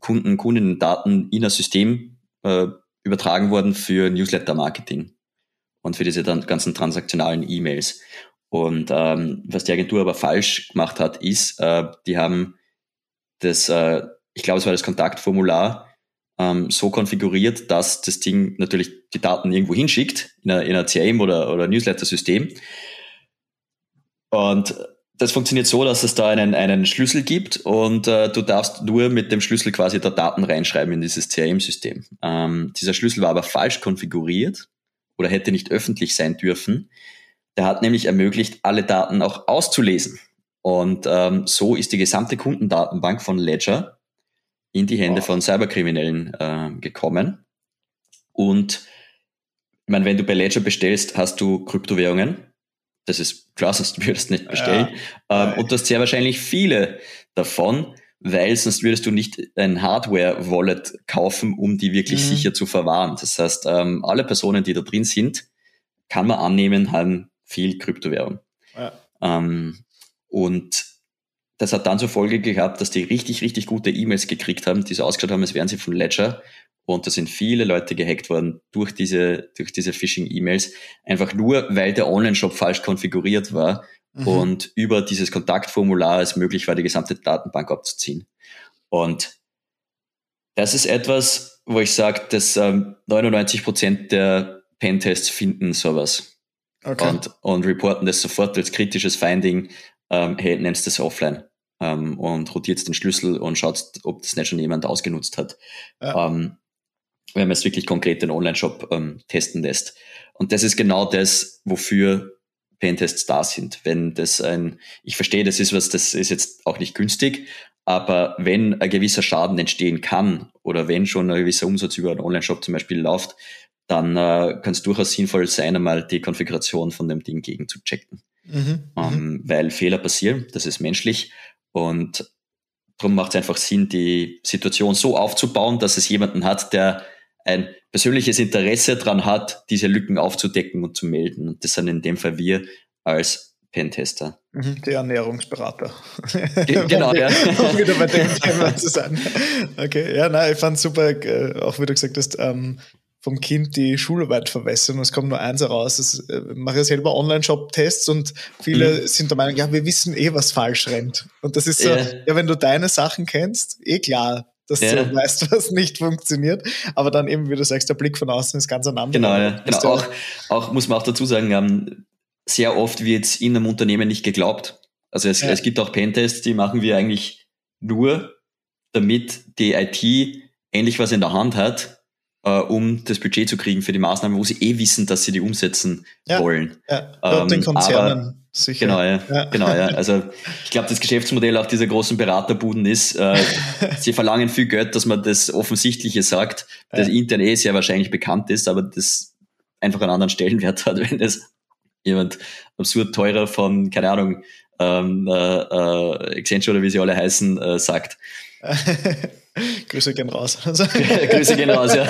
Kunden, Kundendaten in ein System äh, übertragen worden für Newsletter-Marketing und für diese ganzen transaktionalen E-Mails. Und ähm, was die Agentur aber falsch gemacht hat, ist, äh, die haben das, äh, ich glaube, es war das Kontaktformular, ähm, so konfiguriert, dass das Ding natürlich die Daten irgendwo hinschickt, in einer CRM oder, oder Newsletter-System. Und das funktioniert so, dass es da einen, einen Schlüssel gibt und äh, du darfst nur mit dem Schlüssel quasi da Daten reinschreiben in dieses CRM-System. Ähm, dieser Schlüssel war aber falsch konfiguriert oder hätte nicht öffentlich sein dürfen. Der hat nämlich ermöglicht, alle Daten auch auszulesen. Und ähm, so ist die gesamte Kundendatenbank von Ledger in die Hände wow. von Cyberkriminellen äh, gekommen. Und ich meine, wenn du bei Ledger bestellst, hast du Kryptowährungen das ist klar, sonst würdest du nicht bestellen. Ja. Ähm, und du hast sehr wahrscheinlich viele davon, weil sonst würdest du nicht ein Hardware-Wallet kaufen, um die wirklich mhm. sicher zu verwahren. Das heißt, ähm, alle Personen, die da drin sind, kann man annehmen, haben viel Kryptowährung. Ja. Ähm, und das hat dann zur Folge gehabt, dass die richtig, richtig gute E-Mails gekriegt haben, die so ausgeschaut haben, als wären sie von Ledger und da sind viele Leute gehackt worden durch diese, durch diese Phishing-E-Mails. Einfach nur, weil der Online-Shop falsch konfiguriert war mhm. und über dieses Kontaktformular es möglich war, die gesamte Datenbank abzuziehen. Und das ist etwas, wo ich sage, dass ähm, 99 Prozent der Pentests finden sowas. Okay. Und, und reporten das sofort als kritisches Finding, ähm, hey, nennst das offline ähm, und rotiert den Schlüssel und schaut, ob das nicht schon jemand ausgenutzt hat. Ja. Ähm, wenn man es wirklich konkret den Online-Shop ähm, testen lässt. Und das ist genau das, wofür Pentests da sind. Wenn das ein, ich verstehe, das ist was, das ist jetzt auch nicht günstig, aber wenn ein gewisser Schaden entstehen kann oder wenn schon ein gewisser Umsatz über einen Online-Shop zum Beispiel läuft, dann äh, kann es durchaus sinnvoll sein, einmal die Konfiguration von dem Ding gegen zu checken. Mhm, ähm, mhm. weil Fehler passieren, das ist menschlich und darum macht es einfach Sinn, die Situation so aufzubauen, dass es jemanden hat, der ein persönliches Interesse daran hat, diese Lücken aufzudecken und zu melden. Und das sind in dem Fall wir als Pentester. Mhm, die Ernährungsberater. Ge genau, ja. um wieder bei dem Thema zu sein. Okay, ja, nein, ich fand super, äh, auch wie du gesagt hast, ähm, vom Kind die Schularbeit verwässern und es kommt nur eins heraus. Das äh, mache ja selber Online-Shop-Tests und viele mhm. sind der Meinung, ja, wir wissen eh, was falsch rennt. Und das ist so, ja, ja wenn du deine Sachen kennst, eh klar, dass ja. du weißt, was nicht funktioniert. Aber dann eben, wie du sagst, der Blick von außen ist ganz anders. Genau, ja. genau. Auch, auch muss man auch dazu sagen, ähm, sehr oft wird es in einem Unternehmen nicht geglaubt. Also es, ja. es gibt auch Pentests, die machen wir eigentlich nur, damit die IT endlich was in der Hand hat, äh, um das Budget zu kriegen für die Maßnahmen, wo sie eh wissen, dass sie die umsetzen ja. wollen. Ja, ähm, den Konzernen. Aber, Sicher. Genau, ja. ja. Genau, ja. Also ich glaube, das Geschäftsmodell auch dieser großen Beraterbuden ist, äh, sie verlangen viel Geld, dass man das Offensichtliche sagt, ja. das intern eh sehr wahrscheinlich bekannt ist, aber das einfach einen anderen Stellenwert hat, wenn es jemand absurd teurer von, keine Ahnung, ähm, äh, äh, Accenture oder wie sie alle heißen, äh, sagt. Grüße gehen raus. Grüße gehen raus, ja.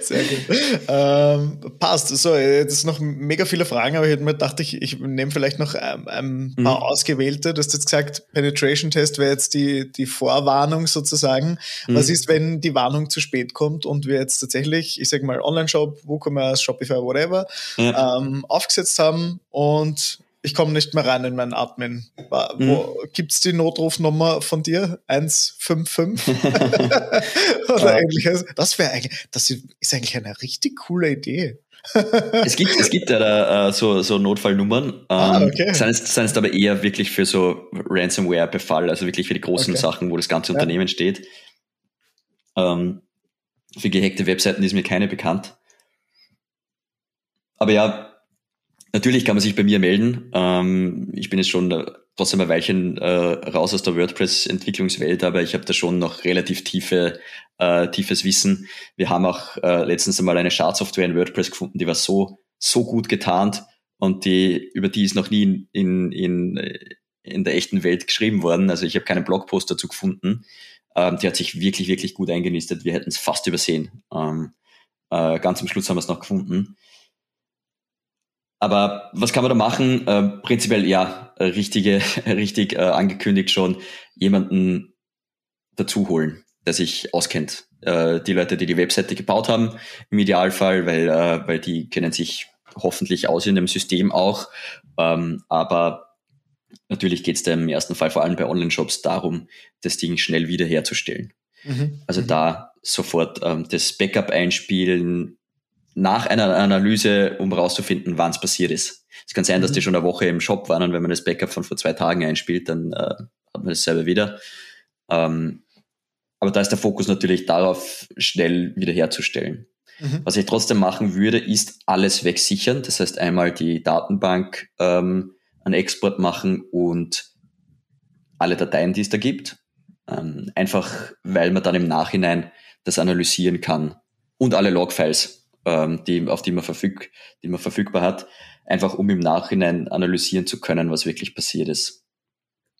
Sehr gut. Ähm, passt. So, jetzt noch mega viele Fragen, aber ich hätte mir gedacht, ich, ich nehme vielleicht noch ein, ein paar mhm. ausgewählte. Du hast jetzt gesagt, Penetration Test wäre jetzt die, die Vorwarnung sozusagen. Mhm. Was ist, wenn die Warnung zu spät kommt und wir jetzt tatsächlich, ich sage mal, Online-Shop, WooCommerce, Shopify, whatever, ja. ähm, aufgesetzt haben und ich komme nicht mehr rein in meinen Admin. Wo, mhm. Gibt es die Notrufnummer von dir? 155? Oder ähnliches? Das wäre eigentlich, das ist eigentlich eine richtig coole Idee. es gibt, es gibt ja da, äh, so, so Notfallnummern. Ähm, ah, okay. Sind es, sind es aber eher wirklich für so Ransomware-Befall, also wirklich für die großen okay. Sachen, wo das ganze ja. Unternehmen steht. Ähm, für gehackte Webseiten ist mir keine bekannt. Aber ja, natürlich kann man sich bei mir melden. Ähm, ich bin jetzt schon trotzdem ein Weilchen äh, raus aus der WordPress-Entwicklungswelt, aber ich habe da schon noch relativ tiefe, äh, tiefes Wissen. Wir haben auch äh, letztens einmal eine Schadsoftware in WordPress gefunden, die war so, so gut getarnt und die, über die ist noch nie in, in, in, in der echten Welt geschrieben worden. Also ich habe keinen Blogpost dazu gefunden. Ähm, die hat sich wirklich, wirklich gut eingenistet. Wir hätten es fast übersehen. Ähm, äh, ganz am Schluss haben wir es noch gefunden. Aber was kann man da machen? Äh, prinzipiell ja, richtige, richtig äh, angekündigt schon, jemanden dazu holen, der sich auskennt. Äh, die Leute, die die Webseite gebaut haben, im Idealfall, weil, äh, weil die kennen sich hoffentlich aus in dem System auch. Ähm, aber natürlich geht es da im ersten Fall vor allem bei Online-Shops darum, das Ding schnell wiederherzustellen. Mhm. Also mhm. da sofort ähm, das Backup einspielen, nach einer Analyse, um rauszufinden, wann es passiert ist. Es kann sein, dass die mhm. schon eine Woche im Shop waren und wenn man das Backup von vor zwei Tagen einspielt, dann äh, hat man dasselbe wieder. Ähm, aber da ist der Fokus natürlich darauf, schnell wiederherzustellen. Mhm. Was ich trotzdem machen würde, ist alles wegsichern. Das heißt, einmal die Datenbank ähm, einen Export machen und alle Dateien, die es da gibt. Ähm, einfach, weil man dann im Nachhinein das analysieren kann. Und alle Logfiles ähm, die, auf die man, verfüg, die man verfügbar hat, einfach um im Nachhinein analysieren zu können, was wirklich passiert ist.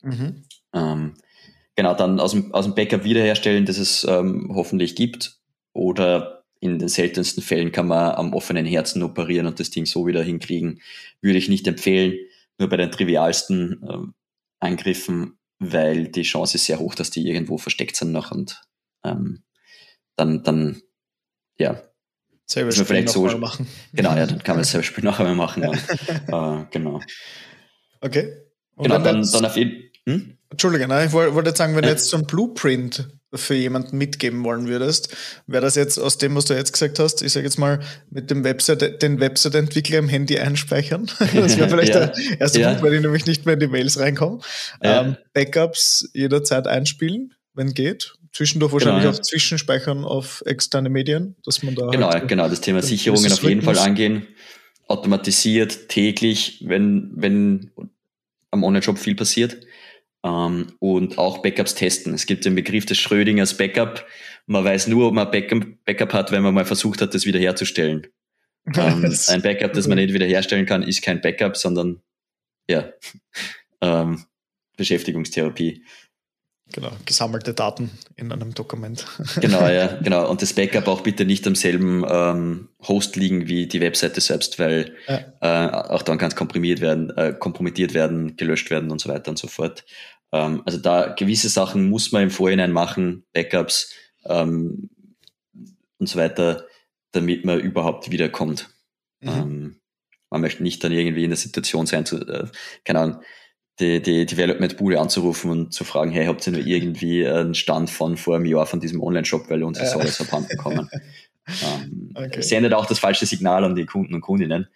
Mhm. Ähm, genau, dann aus dem, aus dem Backup wiederherstellen, das es ähm, hoffentlich gibt. Oder in den seltensten Fällen kann man am offenen Herzen operieren und das Ding so wieder hinkriegen. Würde ich nicht empfehlen, nur bei den trivialsten ähm, Angriffen, weil die Chance ist sehr hoch, dass die irgendwo versteckt sind noch und ähm, dann, dann, ja, Selber Spiel vielleicht so machen. Genau, ja, dann kann man das selber Spiel noch einmal machen. Dann. äh, genau. Okay. Und genau, dann, jetzt, dann auf jeden hm? Entschuldige, nein, ich wollte jetzt sagen, wenn du jetzt so ein Blueprint für jemanden mitgeben wollen würdest, wäre das jetzt aus dem, was du jetzt gesagt hast, ich sage jetzt mal, mit dem Website, den Website-Entwickler im Handy einspeichern. Das wäre vielleicht ja. der erste ja. Punkt, weil ich nämlich nicht mehr in die Mails reinkomme. Ja. Ähm, Backups jederzeit einspielen, wenn geht. Zwischendurch wahrscheinlich genau, ja. auch Zwischenspeichern auf externe Medien, dass man da. Genau, halt genau, das Thema Sicherungen auf jeden Fall angehen. Automatisiert, täglich, wenn, wenn am Online-Shop viel passiert. Ähm, und auch Backups testen. Es gibt den Begriff des Schrödingers Backup. Man weiß nur, ob man Backup, Backup hat, wenn man mal versucht hat, das wiederherzustellen. ähm, ein Backup, das man nicht wiederherstellen kann, ist kein Backup, sondern ja, ähm, Beschäftigungstherapie. Genau, gesammelte Daten in einem Dokument. Genau, ja, genau. Und das Backup auch bitte nicht am selben ähm, Host liegen wie die Webseite selbst, weil ja. äh, auch dann kann es komprimiert werden, äh, kompromittiert werden, gelöscht werden und so weiter und so fort. Ähm, also da gewisse Sachen muss man im Vorhinein machen, Backups ähm, und so weiter, damit man überhaupt wiederkommt. Mhm. Ähm, man möchte nicht dann irgendwie in der Situation sein, zu, äh, keine Ahnung, die, die Development Bude anzurufen und zu fragen, hey, habt ihr nur irgendwie einen Stand von vor einem Jahr von diesem Online-Shop, weil uns ist ja. alles abhanden gekommen. ähm, okay. Sendet auch das falsche Signal an die Kunden und Kundinnen.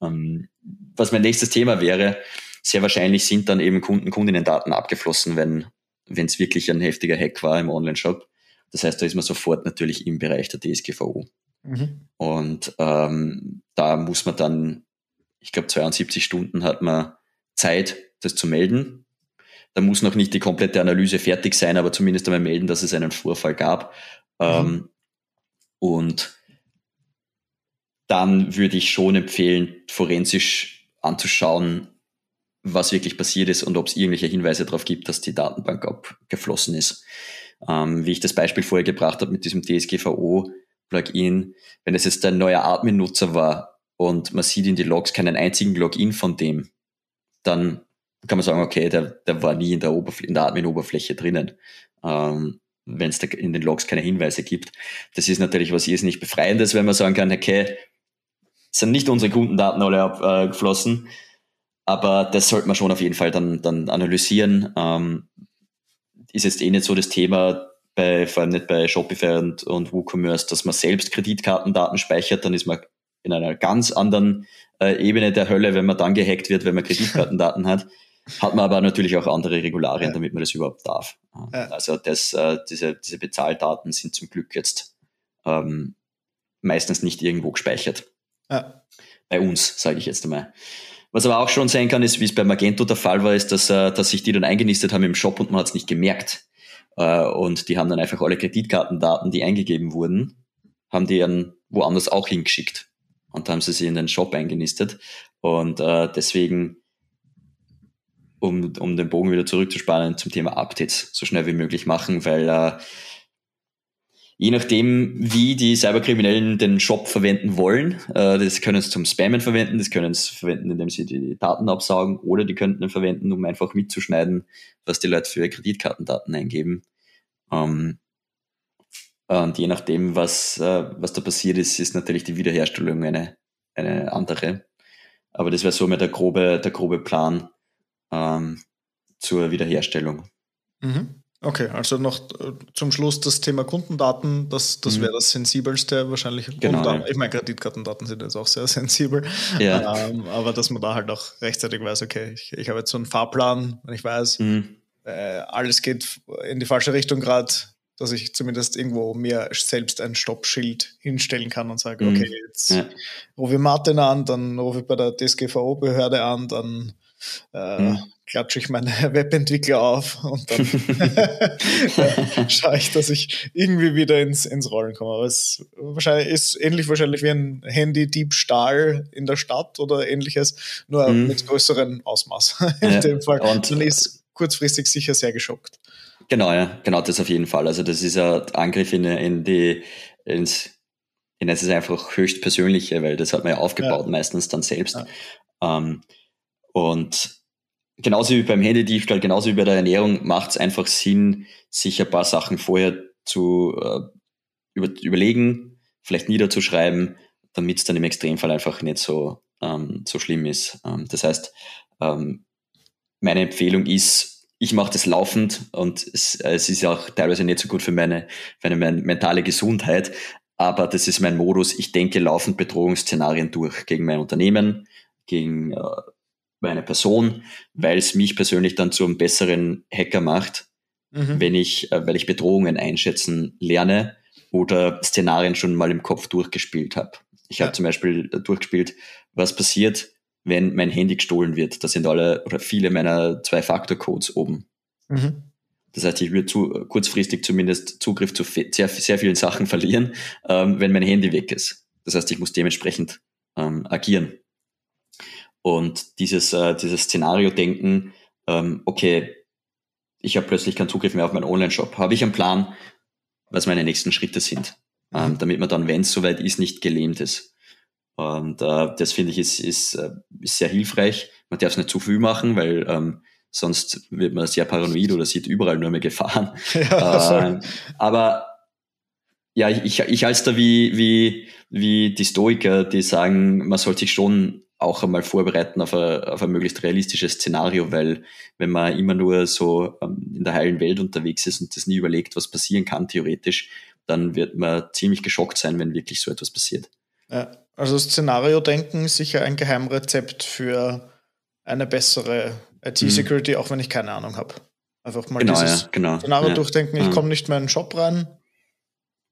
Ähm, was mein nächstes Thema wäre, sehr wahrscheinlich sind dann eben Kunden, Kundinnen-Daten abgeflossen, wenn wenn es wirklich ein heftiger Hack war im Online-Shop. Das heißt, da ist man sofort natürlich im Bereich der DSGVO. Mhm. Und ähm, da muss man dann, ich glaube, 72 Stunden hat man Zeit, das zu melden. Da muss noch nicht die komplette Analyse fertig sein, aber zumindest einmal melden, dass es einen Vorfall gab. Mhm. Ähm, und dann würde ich schon empfehlen, forensisch anzuschauen, was wirklich passiert ist und ob es irgendwelche Hinweise darauf gibt, dass die Datenbank abgeflossen ist. Ähm, wie ich das Beispiel vorher gebracht habe mit diesem DSGVO-Plugin, wenn es jetzt ein neuer Admin-Nutzer war und man sieht in die Logs keinen einzigen Login von dem, dann kann man sagen, okay, der, der war nie in der, Oberfl in der Admin-Oberfläche drinnen. Ähm, wenn es in den Logs keine Hinweise gibt. Das ist natürlich was nicht Befreiendes, wenn man sagen kann, okay, sind nicht unsere Kundendaten alle abgeflossen, aber das sollte man schon auf jeden Fall dann, dann analysieren. Ähm, ist jetzt eh nicht so das Thema, bei, vor allem nicht bei Shopify und, und WooCommerce, dass man selbst Kreditkartendaten speichert, dann ist man in einer ganz anderen äh, Ebene der Hölle, wenn man dann gehackt wird, wenn man Kreditkartendaten hat. Hat man aber natürlich auch andere Regularien, ja. damit man das überhaupt darf. Ja. Also das, äh, diese, diese Bezahldaten sind zum Glück jetzt ähm, meistens nicht irgendwo gespeichert. Ja. Bei uns, sage ich jetzt einmal. Was aber auch schon sein kann, ist, wie es bei Magento der Fall war, ist, dass, äh, dass sich die dann eingenistet haben im Shop und man hat es nicht gemerkt. Äh, und die haben dann einfach alle Kreditkartendaten, die eingegeben wurden, haben die dann woanders auch hingeschickt. Und haben sie sie in den Shop eingenistet. Und äh, deswegen, um, um den Bogen wieder zurückzuspannen zum Thema Updates, so schnell wie möglich machen, weil äh, je nachdem, wie die Cyberkriminellen den Shop verwenden wollen, äh, das können sie zum Spammen verwenden, das können sie verwenden, indem sie die Daten absaugen, oder die könnten ihn verwenden, um einfach mitzuschneiden, was die Leute für Kreditkartendaten eingeben. Ähm, und je nachdem, was, äh, was da passiert ist, ist natürlich die Wiederherstellung eine, eine andere. Aber das wäre so mal der grobe, der grobe Plan ähm, zur Wiederherstellung. Mhm. Okay, also noch äh, zum Schluss das Thema Kundendaten, das, das mhm. wäre das sensibelste wahrscheinlich. Genau, ja. Ich meine, Kreditkartendaten sind jetzt auch sehr sensibel, ja. ähm, aber dass man da halt auch rechtzeitig weiß, okay, ich, ich habe jetzt so einen Fahrplan, wenn ich weiß, mhm. äh, alles geht in die falsche Richtung gerade, dass ich zumindest irgendwo mir selbst ein Stoppschild hinstellen kann und sage, mhm. okay, jetzt ja. rufe ich Martin an, dann rufe ich bei der DSGVO-Behörde an, dann äh, mhm klatsche ich meine Webentwickler auf und dann schaue ich, dass ich irgendwie wieder ins, ins Rollen komme. Aber es wahrscheinlich ist ähnlich wahrscheinlich wie ein Handy-Diebstahl in der Stadt oder ähnliches, nur mhm. mit größerem Ausmaß in ja. dem Fall. Und man ist kurzfristig sicher sehr geschockt. Genau, ja, genau das auf jeden Fall. Also das ist ein Angriff in, in die ins in es ist einfach höchst persönliche, weil das hat man ja aufgebaut, ja. meistens dann selbst. Ja. Ähm, und genauso wie beim Handydiebstahl, genauso wie bei der Ernährung, macht es einfach Sinn, sich ein paar Sachen vorher zu äh, über, überlegen, vielleicht niederzuschreiben, damit es dann im Extremfall einfach nicht so, ähm, so schlimm ist. Ähm, das heißt, ähm, meine Empfehlung ist, ich mache das laufend und es, es ist ja auch teilweise nicht so gut für meine, für meine mentale Gesundheit, aber das ist mein Modus. Ich denke laufend Bedrohungsszenarien durch gegen mein Unternehmen, gegen äh, eine Person, weil es mich persönlich dann zu einem besseren Hacker macht, mhm. wenn ich, äh, weil ich Bedrohungen einschätzen lerne oder Szenarien schon mal im Kopf durchgespielt habe. Ich ja. habe zum Beispiel äh, durchgespielt, was passiert, wenn mein Handy gestohlen wird. Da sind alle oder viele meiner Zwei-Faktor-Codes oben. Mhm. Das heißt, ich würde zu, kurzfristig zumindest Zugriff zu sehr, sehr vielen Sachen verlieren, ähm, wenn mein Handy weg ist. Das heißt, ich muss dementsprechend ähm, agieren. Und dieses, äh, dieses Szenario-Denken, ähm, okay, ich habe plötzlich keinen Zugriff mehr auf meinen Online-Shop. Habe ich einen Plan, was meine nächsten Schritte sind, ähm, mhm. damit man dann, wenn es soweit ist, nicht gelähmt ist. Und äh, das finde ich ist, ist, äh, ist sehr hilfreich. Man darf es nicht zu früh machen, weil ähm, sonst wird man sehr paranoid oder sieht überall nur mehr Gefahren. Ja, äh, aber ja, ich, ich halte es da wie, wie, wie die Stoiker, die sagen, man sollte sich schon auch einmal vorbereiten auf ein, auf ein möglichst realistisches Szenario, weil wenn man immer nur so ähm, in der heilen Welt unterwegs ist und das nie überlegt, was passieren kann, theoretisch, dann wird man ziemlich geschockt sein, wenn wirklich so etwas passiert. Ja, also Szenario-Denken ist sicher ein Geheimrezept für eine bessere IT-Security, mhm. auch wenn ich keine Ahnung habe. Einfach mal genau, dieses ja, genau, Szenario ja, durchdenken, ich komme nicht mehr in den Shop rein,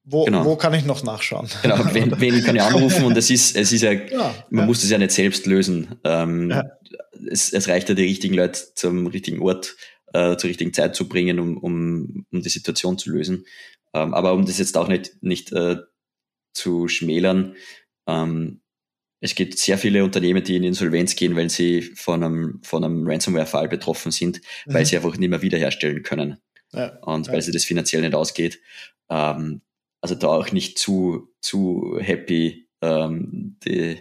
wo, genau. wo kann ich noch nachschauen? Genau, wen, wen kann ich anrufen? Und es ist, es ist ja, ja man ja. muss es ja nicht selbst lösen. Ähm, ja. es, es reicht ja, die richtigen Leute zum richtigen Ort, äh, zur richtigen Zeit zu bringen, um, um, um die Situation zu lösen. Ähm, aber um das jetzt auch nicht, nicht äh, zu schmälern, ähm, es gibt sehr viele Unternehmen, die in Insolvenz gehen, weil sie von einem, von einem Ransomware-Fall betroffen sind, mhm. weil sie einfach nicht mehr wiederherstellen können. Ja, und weil sie das finanziell nicht ausgeht. Ähm, also da auch nicht zu, zu happy ähm, die,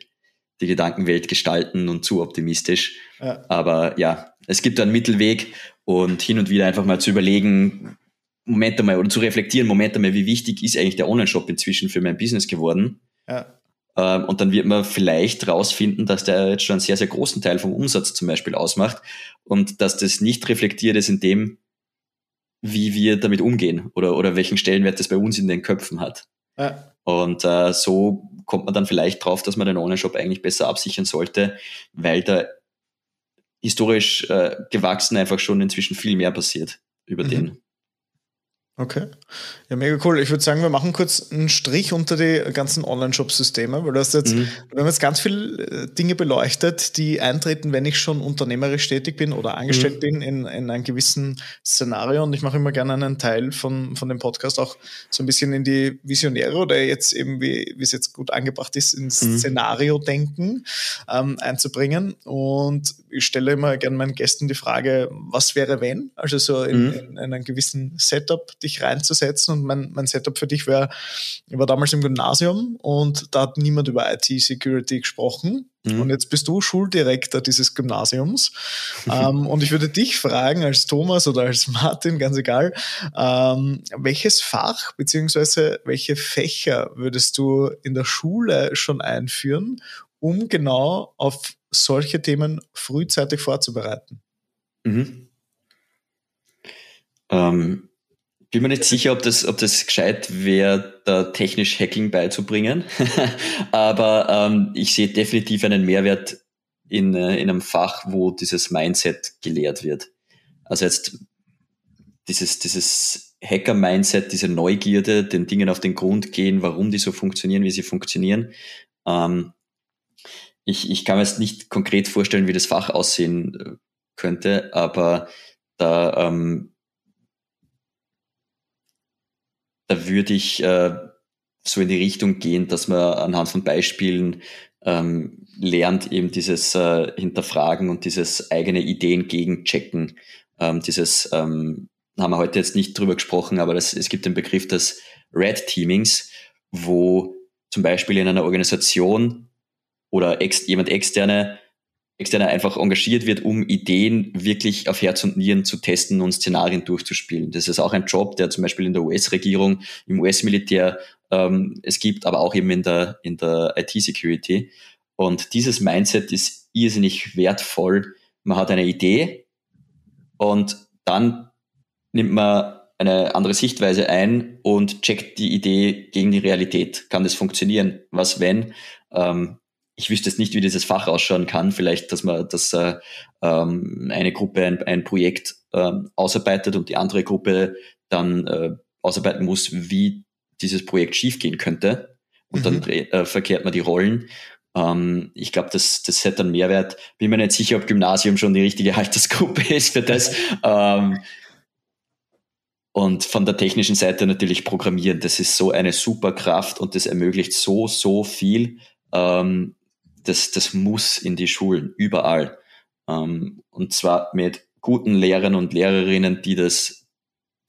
die Gedankenwelt gestalten und zu optimistisch. Ja. Aber ja, es gibt einen Mittelweg und hin und wieder einfach mal zu überlegen, Moment einmal, oder zu reflektieren, Moment einmal, wie wichtig ist eigentlich der Online-Shop inzwischen für mein Business geworden? Ja. Ähm, und dann wird man vielleicht rausfinden, dass der jetzt schon einen sehr, sehr großen Teil vom Umsatz zum Beispiel ausmacht und dass das nicht reflektiert ist in dem, wie wir damit umgehen oder, oder welchen Stellenwert das bei uns in den Köpfen hat. Ja. Und äh, so kommt man dann vielleicht drauf, dass man den Online-Shop eigentlich besser absichern sollte, weil da historisch äh, gewachsen einfach schon inzwischen viel mehr passiert über mhm. den. Okay. Ja, mega cool. Ich würde sagen, wir machen kurz einen Strich unter die ganzen Online-Shop-Systeme, weil du hast jetzt, mhm. wir haben jetzt ganz viele äh, Dinge beleuchtet, die eintreten, wenn ich schon unternehmerisch tätig bin oder angestellt mhm. bin in, in einem gewissen Szenario. Und ich mache immer gerne einen Teil von, von dem Podcast auch so ein bisschen in die Visionäre oder jetzt eben, wie, wie es jetzt gut angebracht ist, ins mhm. Szenario-Denken ähm, einzubringen. Und ich stelle immer gerne meinen Gästen die Frage, was wäre wenn? Also so in, mhm. in, in einem gewissen Setup dich reinzusetzen. Und mein, mein Setup für dich wäre, ich war damals im Gymnasium und da hat niemand über IT-Security gesprochen. Mhm. Und jetzt bist du Schuldirektor dieses Gymnasiums. ähm, und ich würde dich fragen, als Thomas oder als Martin, ganz egal, ähm, welches Fach beziehungsweise welche Fächer würdest du in der Schule schon einführen, um genau auf solche Themen frühzeitig vorzubereiten? Mhm. Ähm, bin mir nicht sicher, ob das, ob das gescheit wäre, da technisch Hacking beizubringen. Aber ähm, ich sehe definitiv einen Mehrwert in, äh, in einem Fach, wo dieses Mindset gelehrt wird. Also jetzt dieses, dieses Hacker-Mindset, diese Neugierde, den Dingen auf den Grund gehen, warum die so funktionieren, wie sie funktionieren. Ähm, ich, ich kann mir jetzt nicht konkret vorstellen, wie das Fach aussehen äh, könnte, aber da ähm, da würde ich äh, so in die Richtung gehen, dass man anhand von Beispielen ähm, lernt, eben dieses äh, Hinterfragen und dieses eigene Ideen gegenchecken. Ähm, dieses ähm, haben wir heute jetzt nicht drüber gesprochen, aber das, es gibt den Begriff des Red Teamings, wo zum Beispiel in einer Organisation oder ex, jemand externe externer einfach engagiert wird, um Ideen wirklich auf Herz und Nieren zu testen und Szenarien durchzuspielen. Das ist auch ein Job, der zum Beispiel in der US-Regierung, im US-Militär ähm, es gibt, aber auch eben in der, in der IT-Security. Und dieses Mindset ist irrsinnig wertvoll. Man hat eine Idee und dann nimmt man eine andere Sichtweise ein und checkt die Idee gegen die Realität. Kann das funktionieren? Was wenn? Ähm, ich wüsste jetzt nicht, wie dieses Fach ausschauen kann. Vielleicht, dass man, dass äh, ähm, eine Gruppe ein, ein Projekt äh, ausarbeitet und die andere Gruppe dann äh, ausarbeiten muss, wie dieses Projekt schiefgehen könnte. Und mhm. dann äh, verkehrt man die Rollen. Ähm, ich glaube, das, das hätte einen Mehrwert. Bin mir nicht sicher, ob Gymnasium schon die richtige Altersgruppe ist für das. ähm, und von der technischen Seite natürlich Programmieren. Das ist so eine super Kraft und das ermöglicht so, so viel. Ähm, das, das muss in die Schulen, überall. Ähm, und zwar mit guten Lehrern und Lehrerinnen, die das,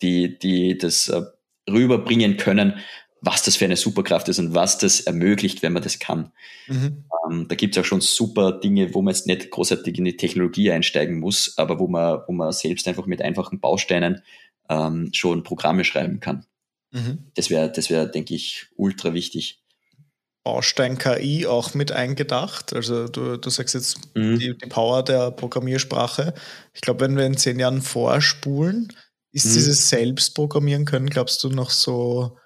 die, die das äh, rüberbringen können, was das für eine Superkraft ist und was das ermöglicht, wenn man das kann. Mhm. Ähm, da gibt es auch schon super Dinge, wo man jetzt nicht großartig in die Technologie einsteigen muss, aber wo man, wo man selbst einfach mit einfachen Bausteinen ähm, schon Programme schreiben kann. Mhm. Das wäre, das wäre, denke ich, ultra wichtig. Baustein KI auch mit eingedacht? Also du, du sagst jetzt mhm. die, die, Power der Programmiersprache. Ich glaube, wenn wir in zehn Jahren vorspulen, ist mhm. dieses Selbstprogrammieren können, glaubst du, noch so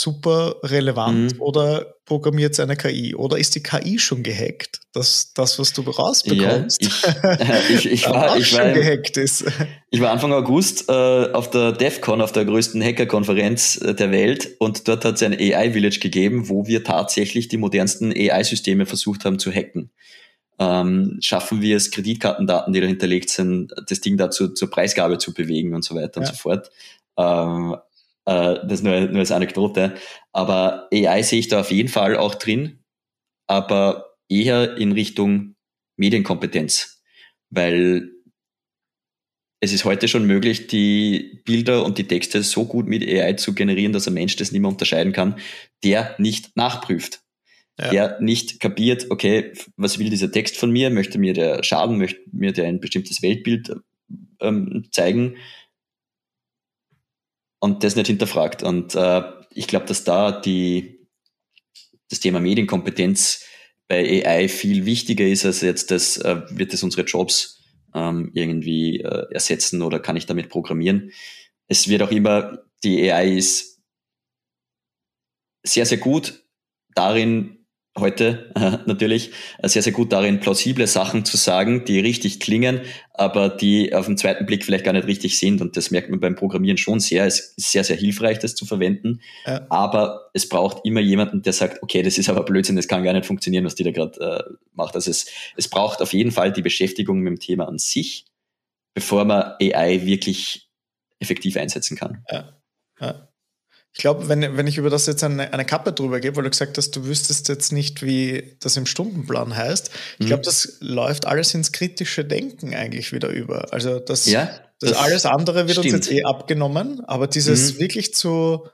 super relevant mhm. oder programmiert es eine KI? Oder ist die KI schon gehackt? dass das, was du rausbekommst, ja, ich, ich, ich war, ich war, gehackt ist. Ich war Anfang August äh, auf der DEFCON, auf der größten Hackerkonferenz äh, der Welt und dort hat es ein AI-Village gegeben, wo wir tatsächlich die modernsten AI-Systeme versucht haben zu hacken. Ähm, schaffen wir es, Kreditkartendaten, die da hinterlegt sind, das Ding dazu zur Preisgabe zu bewegen und so weiter ja. und so fort. Ähm, äh, das nur, nur als Anekdote. Aber AI sehe ich da auf jeden Fall auch drin, aber eher in Richtung Medienkompetenz, weil es ist heute schon möglich, die Bilder und die Texte so gut mit AI zu generieren, dass ein Mensch das nicht mehr unterscheiden kann, der nicht nachprüft. Ja. Der nicht kapiert, okay, was will dieser Text von mir? Möchte mir der schaden? Möchte mir der ein bestimmtes Weltbild ähm, zeigen? Und das nicht hinterfragt. Und äh, ich glaube, dass da die, das Thema Medienkompetenz bei AI viel wichtiger ist als jetzt das, äh, wird es unsere Jobs ähm, irgendwie äh, ersetzen oder kann ich damit programmieren. Es wird auch immer, die AI ist sehr, sehr gut darin, heute äh, natürlich sehr, sehr gut darin, plausible Sachen zu sagen, die richtig klingen, aber die auf den zweiten Blick vielleicht gar nicht richtig sind. Und das merkt man beim Programmieren schon sehr. Es ist sehr, sehr hilfreich, das zu verwenden. Ja. Aber es braucht immer jemanden, der sagt, okay, das ist aber Blödsinn, das kann gar nicht funktionieren, was die da gerade äh, macht. Also es, es braucht auf jeden Fall die Beschäftigung mit dem Thema an sich, bevor man AI wirklich effektiv einsetzen kann. Ja. ja. Ich glaube, wenn, wenn ich über das jetzt eine, eine Kappe drüber gebe, weil du gesagt hast, du wüsstest jetzt nicht, wie das im Stundenplan heißt, ich glaube, mhm. das läuft alles ins kritische Denken eigentlich wieder über. Also das, ja, das, das alles andere wird stimmt. uns jetzt eh abgenommen, aber dieses mhm. wirklich zu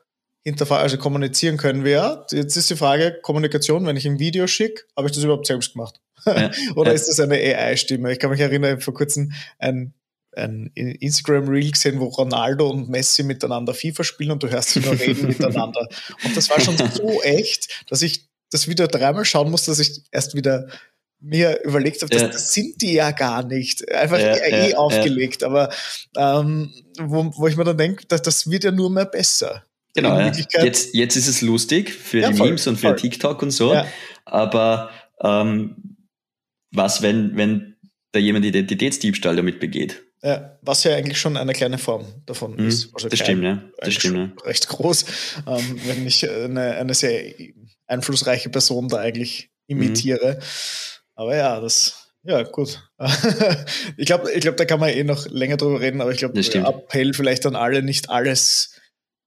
hinterfragen, also kommunizieren können wir ja. Jetzt ist die Frage, Kommunikation, wenn ich ein Video schicke, habe ich das überhaupt selbst gemacht? Ja, Oder ja. ist das eine AI-Stimme? Ich kann mich erinnern, vor kurzem ein ein Instagram-Reel gesehen, wo Ronaldo und Messi miteinander FIFA spielen und du hörst sie nur reden miteinander. Und das war schon so echt, dass ich das wieder dreimal schauen muss, dass ich erst wieder mir überlegt habe, das, ja. das sind die ja gar nicht. Einfach ja, eh ja, aufgelegt. Aber ähm, wo, wo ich mir dann denke, das, das wird ja nur mehr besser. Genau, ja. jetzt, jetzt ist es lustig für die voll, Memes und für voll. TikTok und so. Aber ähm, was, wenn, wenn da jemand Identitätsdiebstahl damit begeht? Ja, was ja eigentlich schon eine kleine Form davon mhm, ist. Also das klein, stimmt, ja. Das stimmt, ja. Recht groß, ähm, wenn ich eine, eine sehr einflussreiche Person da eigentlich imitiere. Mhm. Aber ja, das, ja, gut. ich glaube, ich glaub, da kann man eh noch länger drüber reden, aber ich glaube, Appell vielleicht an alle, nicht alles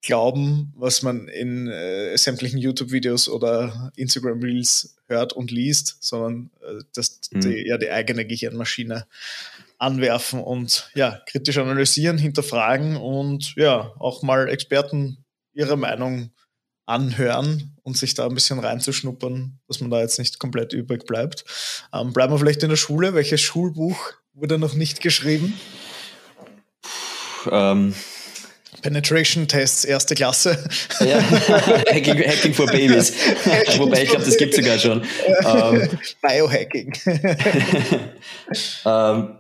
glauben, was man in äh, sämtlichen YouTube-Videos oder Instagram-Reels hört und liest, sondern äh, dass mhm. die, ja die eigene Gehirnmaschine anwerfen und ja, kritisch analysieren, hinterfragen und ja, auch mal Experten ihre Meinung anhören und sich da ein bisschen reinzuschnuppern, dass man da jetzt nicht komplett übrig bleibt. Ähm, bleiben wir vielleicht in der Schule. Welches Schulbuch wurde noch nicht geschrieben? Ähm. Penetration Tests, erste Klasse. Ja, Hacking, Hacking for Babies. Hacking Wobei ich glaube, das gibt es sogar schon. Ähm, Biohacking. ähm,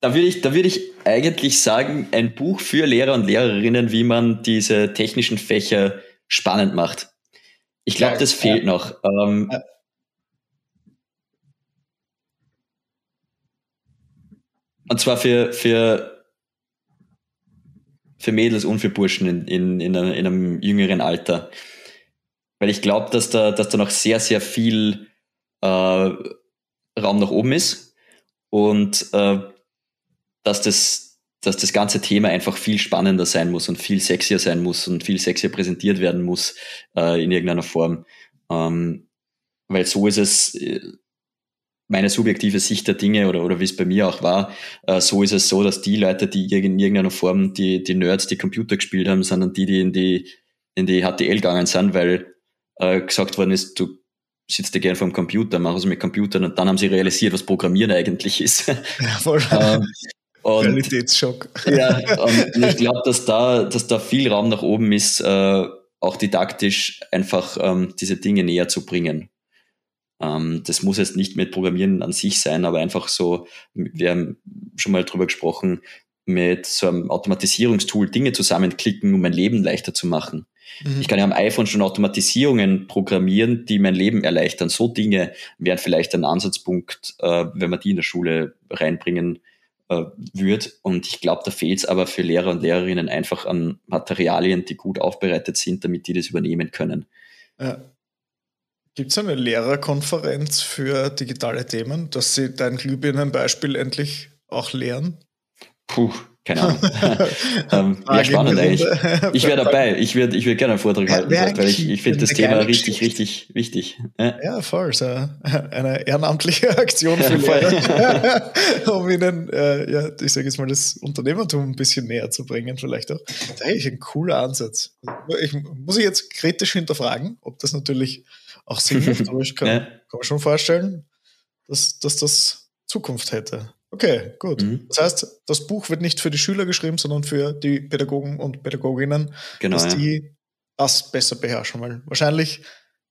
da würde ich, da würde ich eigentlich sagen, ein Buch für Lehrer und Lehrerinnen, wie man diese technischen Fächer spannend macht. Ich glaube, das fehlt noch. Ähm. Und zwar für, für, für Mädels und für Burschen in, in, in, einem, in einem jüngeren Alter. Weil ich glaube, dass da, dass da noch sehr, sehr viel äh, Raum nach oben ist. Und äh, dass das, dass das ganze Thema einfach viel spannender sein muss und viel sexier sein muss und viel sexier präsentiert werden muss äh, in irgendeiner Form. Ähm, weil so ist es, äh, meine subjektive Sicht der Dinge oder, oder wie es bei mir auch war, äh, so ist es so, dass die Leute, die in irgendeiner Form die, die Nerds, die Computer gespielt haben, sondern die, die in die, in die HTL gegangen sind, weil äh, gesagt worden ist, du sitzt dir gern vor dem Computer, mach es mit Computern und dann haben sie realisiert, was Programmieren eigentlich ist. Ja, voll. ähm, und, Realitätsschock. Ja, und ich glaube, dass da, dass da viel Raum nach oben ist, äh, auch didaktisch einfach ähm, diese Dinge näher zu bringen. Ähm, das muss jetzt nicht mit Programmieren an sich sein, aber einfach so, wir haben schon mal drüber gesprochen, mit so einem Automatisierungstool Dinge zusammenklicken, um mein Leben leichter zu machen. Mhm. Ich kann ja am iPhone schon Automatisierungen programmieren, die mein Leben erleichtern. So Dinge wären vielleicht ein Ansatzpunkt, äh, wenn man die in der Schule reinbringen äh, wird. Und ich glaube, da fehlt es aber für Lehrer und Lehrerinnen einfach an Materialien, die gut aufbereitet sind, damit die das übernehmen können. Ja. Gibt es eine Lehrerkonferenz für digitale Themen, dass Sie dein Glühbirnenbeispiel endlich auch lehren? Puh, keine Ahnung. ähm, ja, spannend eigentlich. Ich wäre dabei. Ich würde ich würd gerne einen Vortrag halten, ja, weil ich, ich finde das Thema richtig, richtig wichtig. Ja, ja voll. So eine ehrenamtliche Aktion für Lehrer, um ihnen, äh, ja, ich sage jetzt mal, das Unternehmertum ein bisschen näher zu bringen, vielleicht auch. Das ist eigentlich ein cooler Ansatz. Ich muss ich jetzt kritisch hinterfragen, ob das natürlich auch Sinn macht, aber ich kann, kann mir schon vorstellen, dass, dass das Zukunft hätte. Okay, gut. Mhm. Das heißt, das Buch wird nicht für die Schüler geschrieben, sondern für die Pädagogen und Pädagoginnen, genau, dass ja. die das besser beherrschen. Weil wahrscheinlich,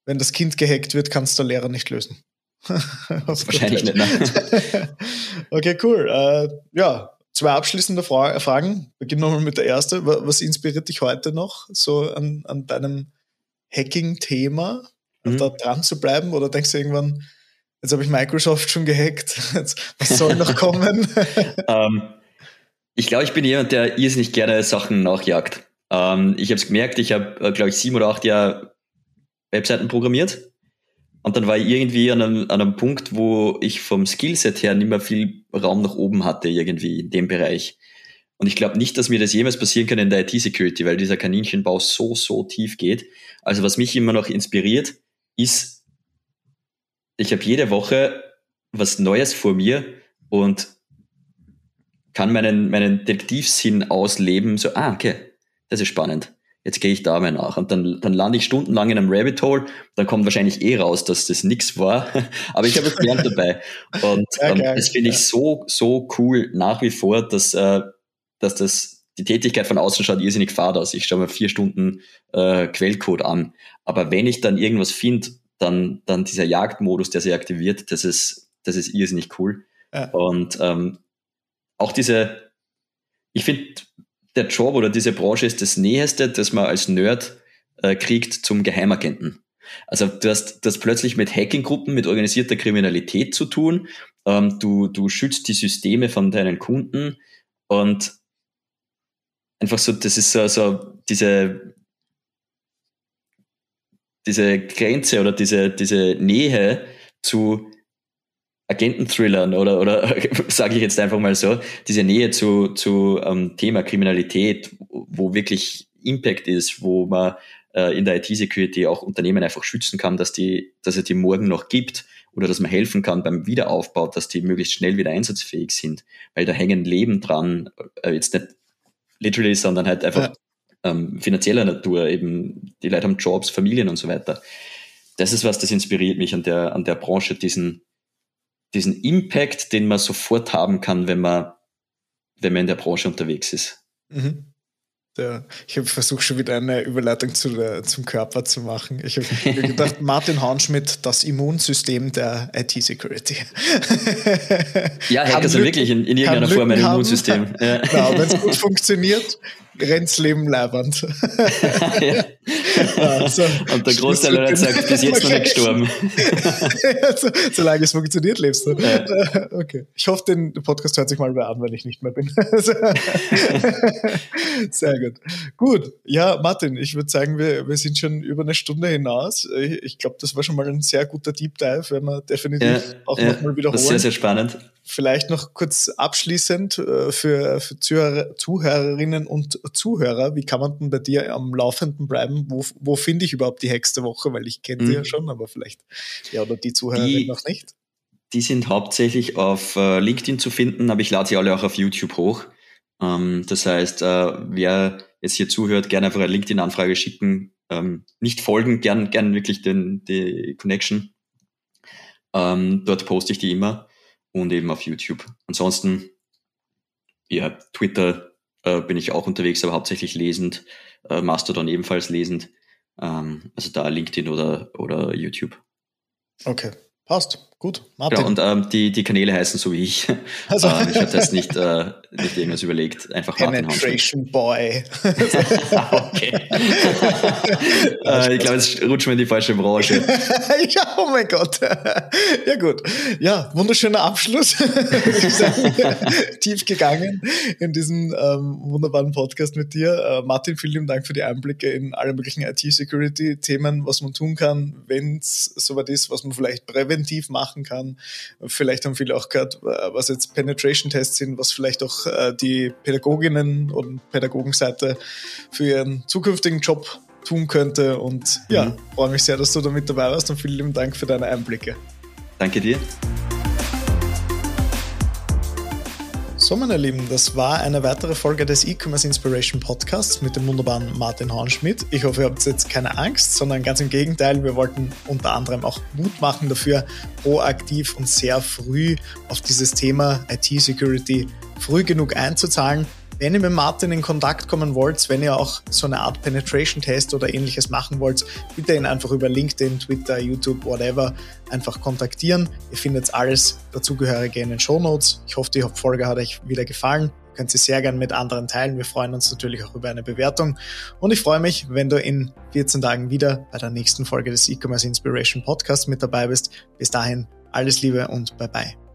wenn das Kind gehackt wird, kann es der Lehrer nicht lösen. wahrscheinlich nicht. Ne? okay, cool. Äh, ja, zwei abschließende Fra Fragen. Beginnen wir mal mit der ersten. Was inspiriert dich heute noch so an, an deinem Hacking-Thema? mhm. da dran zu bleiben? Oder denkst du irgendwann, jetzt habe ich Microsoft schon gehackt, was soll noch kommen? um, ähm, ich glaube, ich bin jemand, der irrsinnig gerne Sachen nachjagt. Um, ähm, ich habe es gemerkt, ich habe, äh, glaube ich, sieben oder acht Jahre Webseiten programmiert. Und dann war ich irgendwie an einem, an einem Punkt, wo ich vom Skillset her nicht mehr viel Raum nach oben hatte, irgendwie in dem Bereich. Und ich glaube nicht, dass mir das jemals passieren kann in der IT-Security, weil dieser Kaninchenbau so, so tief geht. Also was mich immer noch inspiriert, ist, ich habe jede Woche was Neues vor mir und kann meinen, meinen Detektivsinn ausleben. So, ah, okay, das ist spannend. Jetzt gehe ich da mal nach. Und dann, dann lande ich stundenlang in einem Rabbit Hole. Dann kommt wahrscheinlich eh raus, dass das nix war. Aber ich habe es gelernt dabei. Und ja, ähm, das finde ich so, so cool nach wie vor, dass äh, dass das die Tätigkeit von außen schaut irrsinnig fad aus. Ich schaue mir vier Stunden äh, Quellcode an. Aber wenn ich dann irgendwas finde, dann, dann dieser Jagdmodus, der sich aktiviert, das ist, das ist irrsinnig cool. Ja. Und ähm, auch diese, ich finde, der Job oder diese Branche ist das Näheste, das man als Nerd äh, kriegt zum Geheimagenten. Also du hast das plötzlich mit Hacking-Gruppen, mit organisierter Kriminalität zu tun. Ähm, du, du schützt die Systeme von deinen Kunden und einfach so, das ist so, so diese, diese Grenze oder diese, diese Nähe zu Agenten-Thrillern oder, oder sage ich jetzt einfach mal so, diese Nähe zu, zu ähm, Thema Kriminalität, wo wirklich Impact ist, wo man äh, in der IT-Security auch Unternehmen einfach schützen kann, dass, die, dass es die morgen noch gibt oder dass man helfen kann beim Wiederaufbau, dass die möglichst schnell wieder einsatzfähig sind, weil da hängen Leben dran, äh, jetzt nicht literally, sondern halt einfach ja. Ähm, finanzieller Natur, eben die Leute haben Jobs, Familien und so weiter. Das ist was, das inspiriert mich an der, an der Branche, diesen, diesen Impact, den man sofort haben kann, wenn man, wenn man in der Branche unterwegs ist. Mhm. Der, ich habe versucht, schon wieder eine Überleitung zu der, zum Körper zu machen. Ich habe gedacht, Martin Haunschmidt, das Immunsystem der IT-Security. Ja, er hat das wirklich in, in irgendeiner Form ein Immunsystem. Ja. Genau, wenn es gut funktioniert, rennt's Leben leibend. ja. ja, so. Und der Großteil hat gesagt, bis jetzt noch nicht gestorben. so, solange es funktioniert, lebst du. Ja. Okay. Ich hoffe, den Podcast hört sich mal wer an, wenn ich nicht mehr bin. Sehr gut. Gut. Ja, Martin, ich würde sagen, wir, wir sind schon über eine Stunde hinaus. Ich, ich glaube, das war schon mal ein sehr guter Deep Dive, wenn wir definitiv ja, auch ja, nochmal wiederholen. Das ist sehr, sehr spannend. Vielleicht noch kurz abschließend äh, für, für Zuhörer, Zuhörerinnen und Zuhörer, wie kann man denn bei dir am Laufenden bleiben? Wo, wo finde ich überhaupt die Hexte Woche? Weil ich kenne mhm. die ja schon, aber vielleicht ja oder die Zuhörerinnen noch nicht. Die sind hauptsächlich auf äh, LinkedIn zu finden, aber ich lade sie alle auch auf YouTube hoch. Ähm, das heißt, äh, wer jetzt hier zuhört, gerne einfach eine LinkedIn-Anfrage schicken. Ähm, nicht folgen, gern, gern wirklich den, die Connection. Ähm, dort poste ich die immer und eben auf YouTube. Ansonsten, ja, Twitter äh, bin ich auch unterwegs, aber hauptsächlich lesend, äh, Mastodon ebenfalls lesend. Ähm, also da LinkedIn oder, oder YouTube. Okay, passt. Gut, Martin. Ja, und ähm, die, die Kanäle heißen so wie ich. Also. ähm, ich habe das nicht, äh, nicht irgendwas überlegt. Einfach Penetration Boy. okay. äh, ich glaube, jetzt rutschen wir in die falsche Branche. ja, oh mein Gott. ja, gut. Ja, wunderschöner Abschluss. Tief gegangen in diesem ähm, wunderbaren Podcast mit dir. Äh, Martin, vielen lieben Dank für die Einblicke in alle möglichen IT-Security-Themen, was man tun kann, wenn es soweit ist, was man vielleicht präventiv machen kann. Vielleicht haben viele auch gehört, was jetzt Penetration-Tests sind, was vielleicht auch äh, die Pädagoginnen und Pädagogenseite für ihren zukünftigen Job tun könnte. Und ja, mhm. freue mich sehr, dass du da mit dabei warst und vielen lieben Dank für deine Einblicke. Danke dir. So, meine Lieben, das war eine weitere Folge des E-Commerce Inspiration Podcasts mit dem wunderbaren Martin Hornschmidt. Ich hoffe, ihr habt jetzt keine Angst, sondern ganz im Gegenteil. Wir wollten unter anderem auch Mut machen dafür, proaktiv und sehr früh auf dieses Thema IT-Security früh genug einzuzahlen wenn ihr mit Martin in Kontakt kommen wollt, wenn ihr auch so eine Art Penetration-Test oder ähnliches machen wollt, bitte ihn einfach über LinkedIn, Twitter, YouTube, whatever einfach kontaktieren. Ihr findet alles dazugehörige in den Show Notes. Ich hoffe, die Folge hat euch wieder gefallen. könnt ihr sehr gern mit anderen teilen. Wir freuen uns natürlich auch über eine Bewertung. Und ich freue mich, wenn du in 14 Tagen wieder bei der nächsten Folge des E-Commerce Inspiration Podcast mit dabei bist. Bis dahin, alles Liebe und bye bye.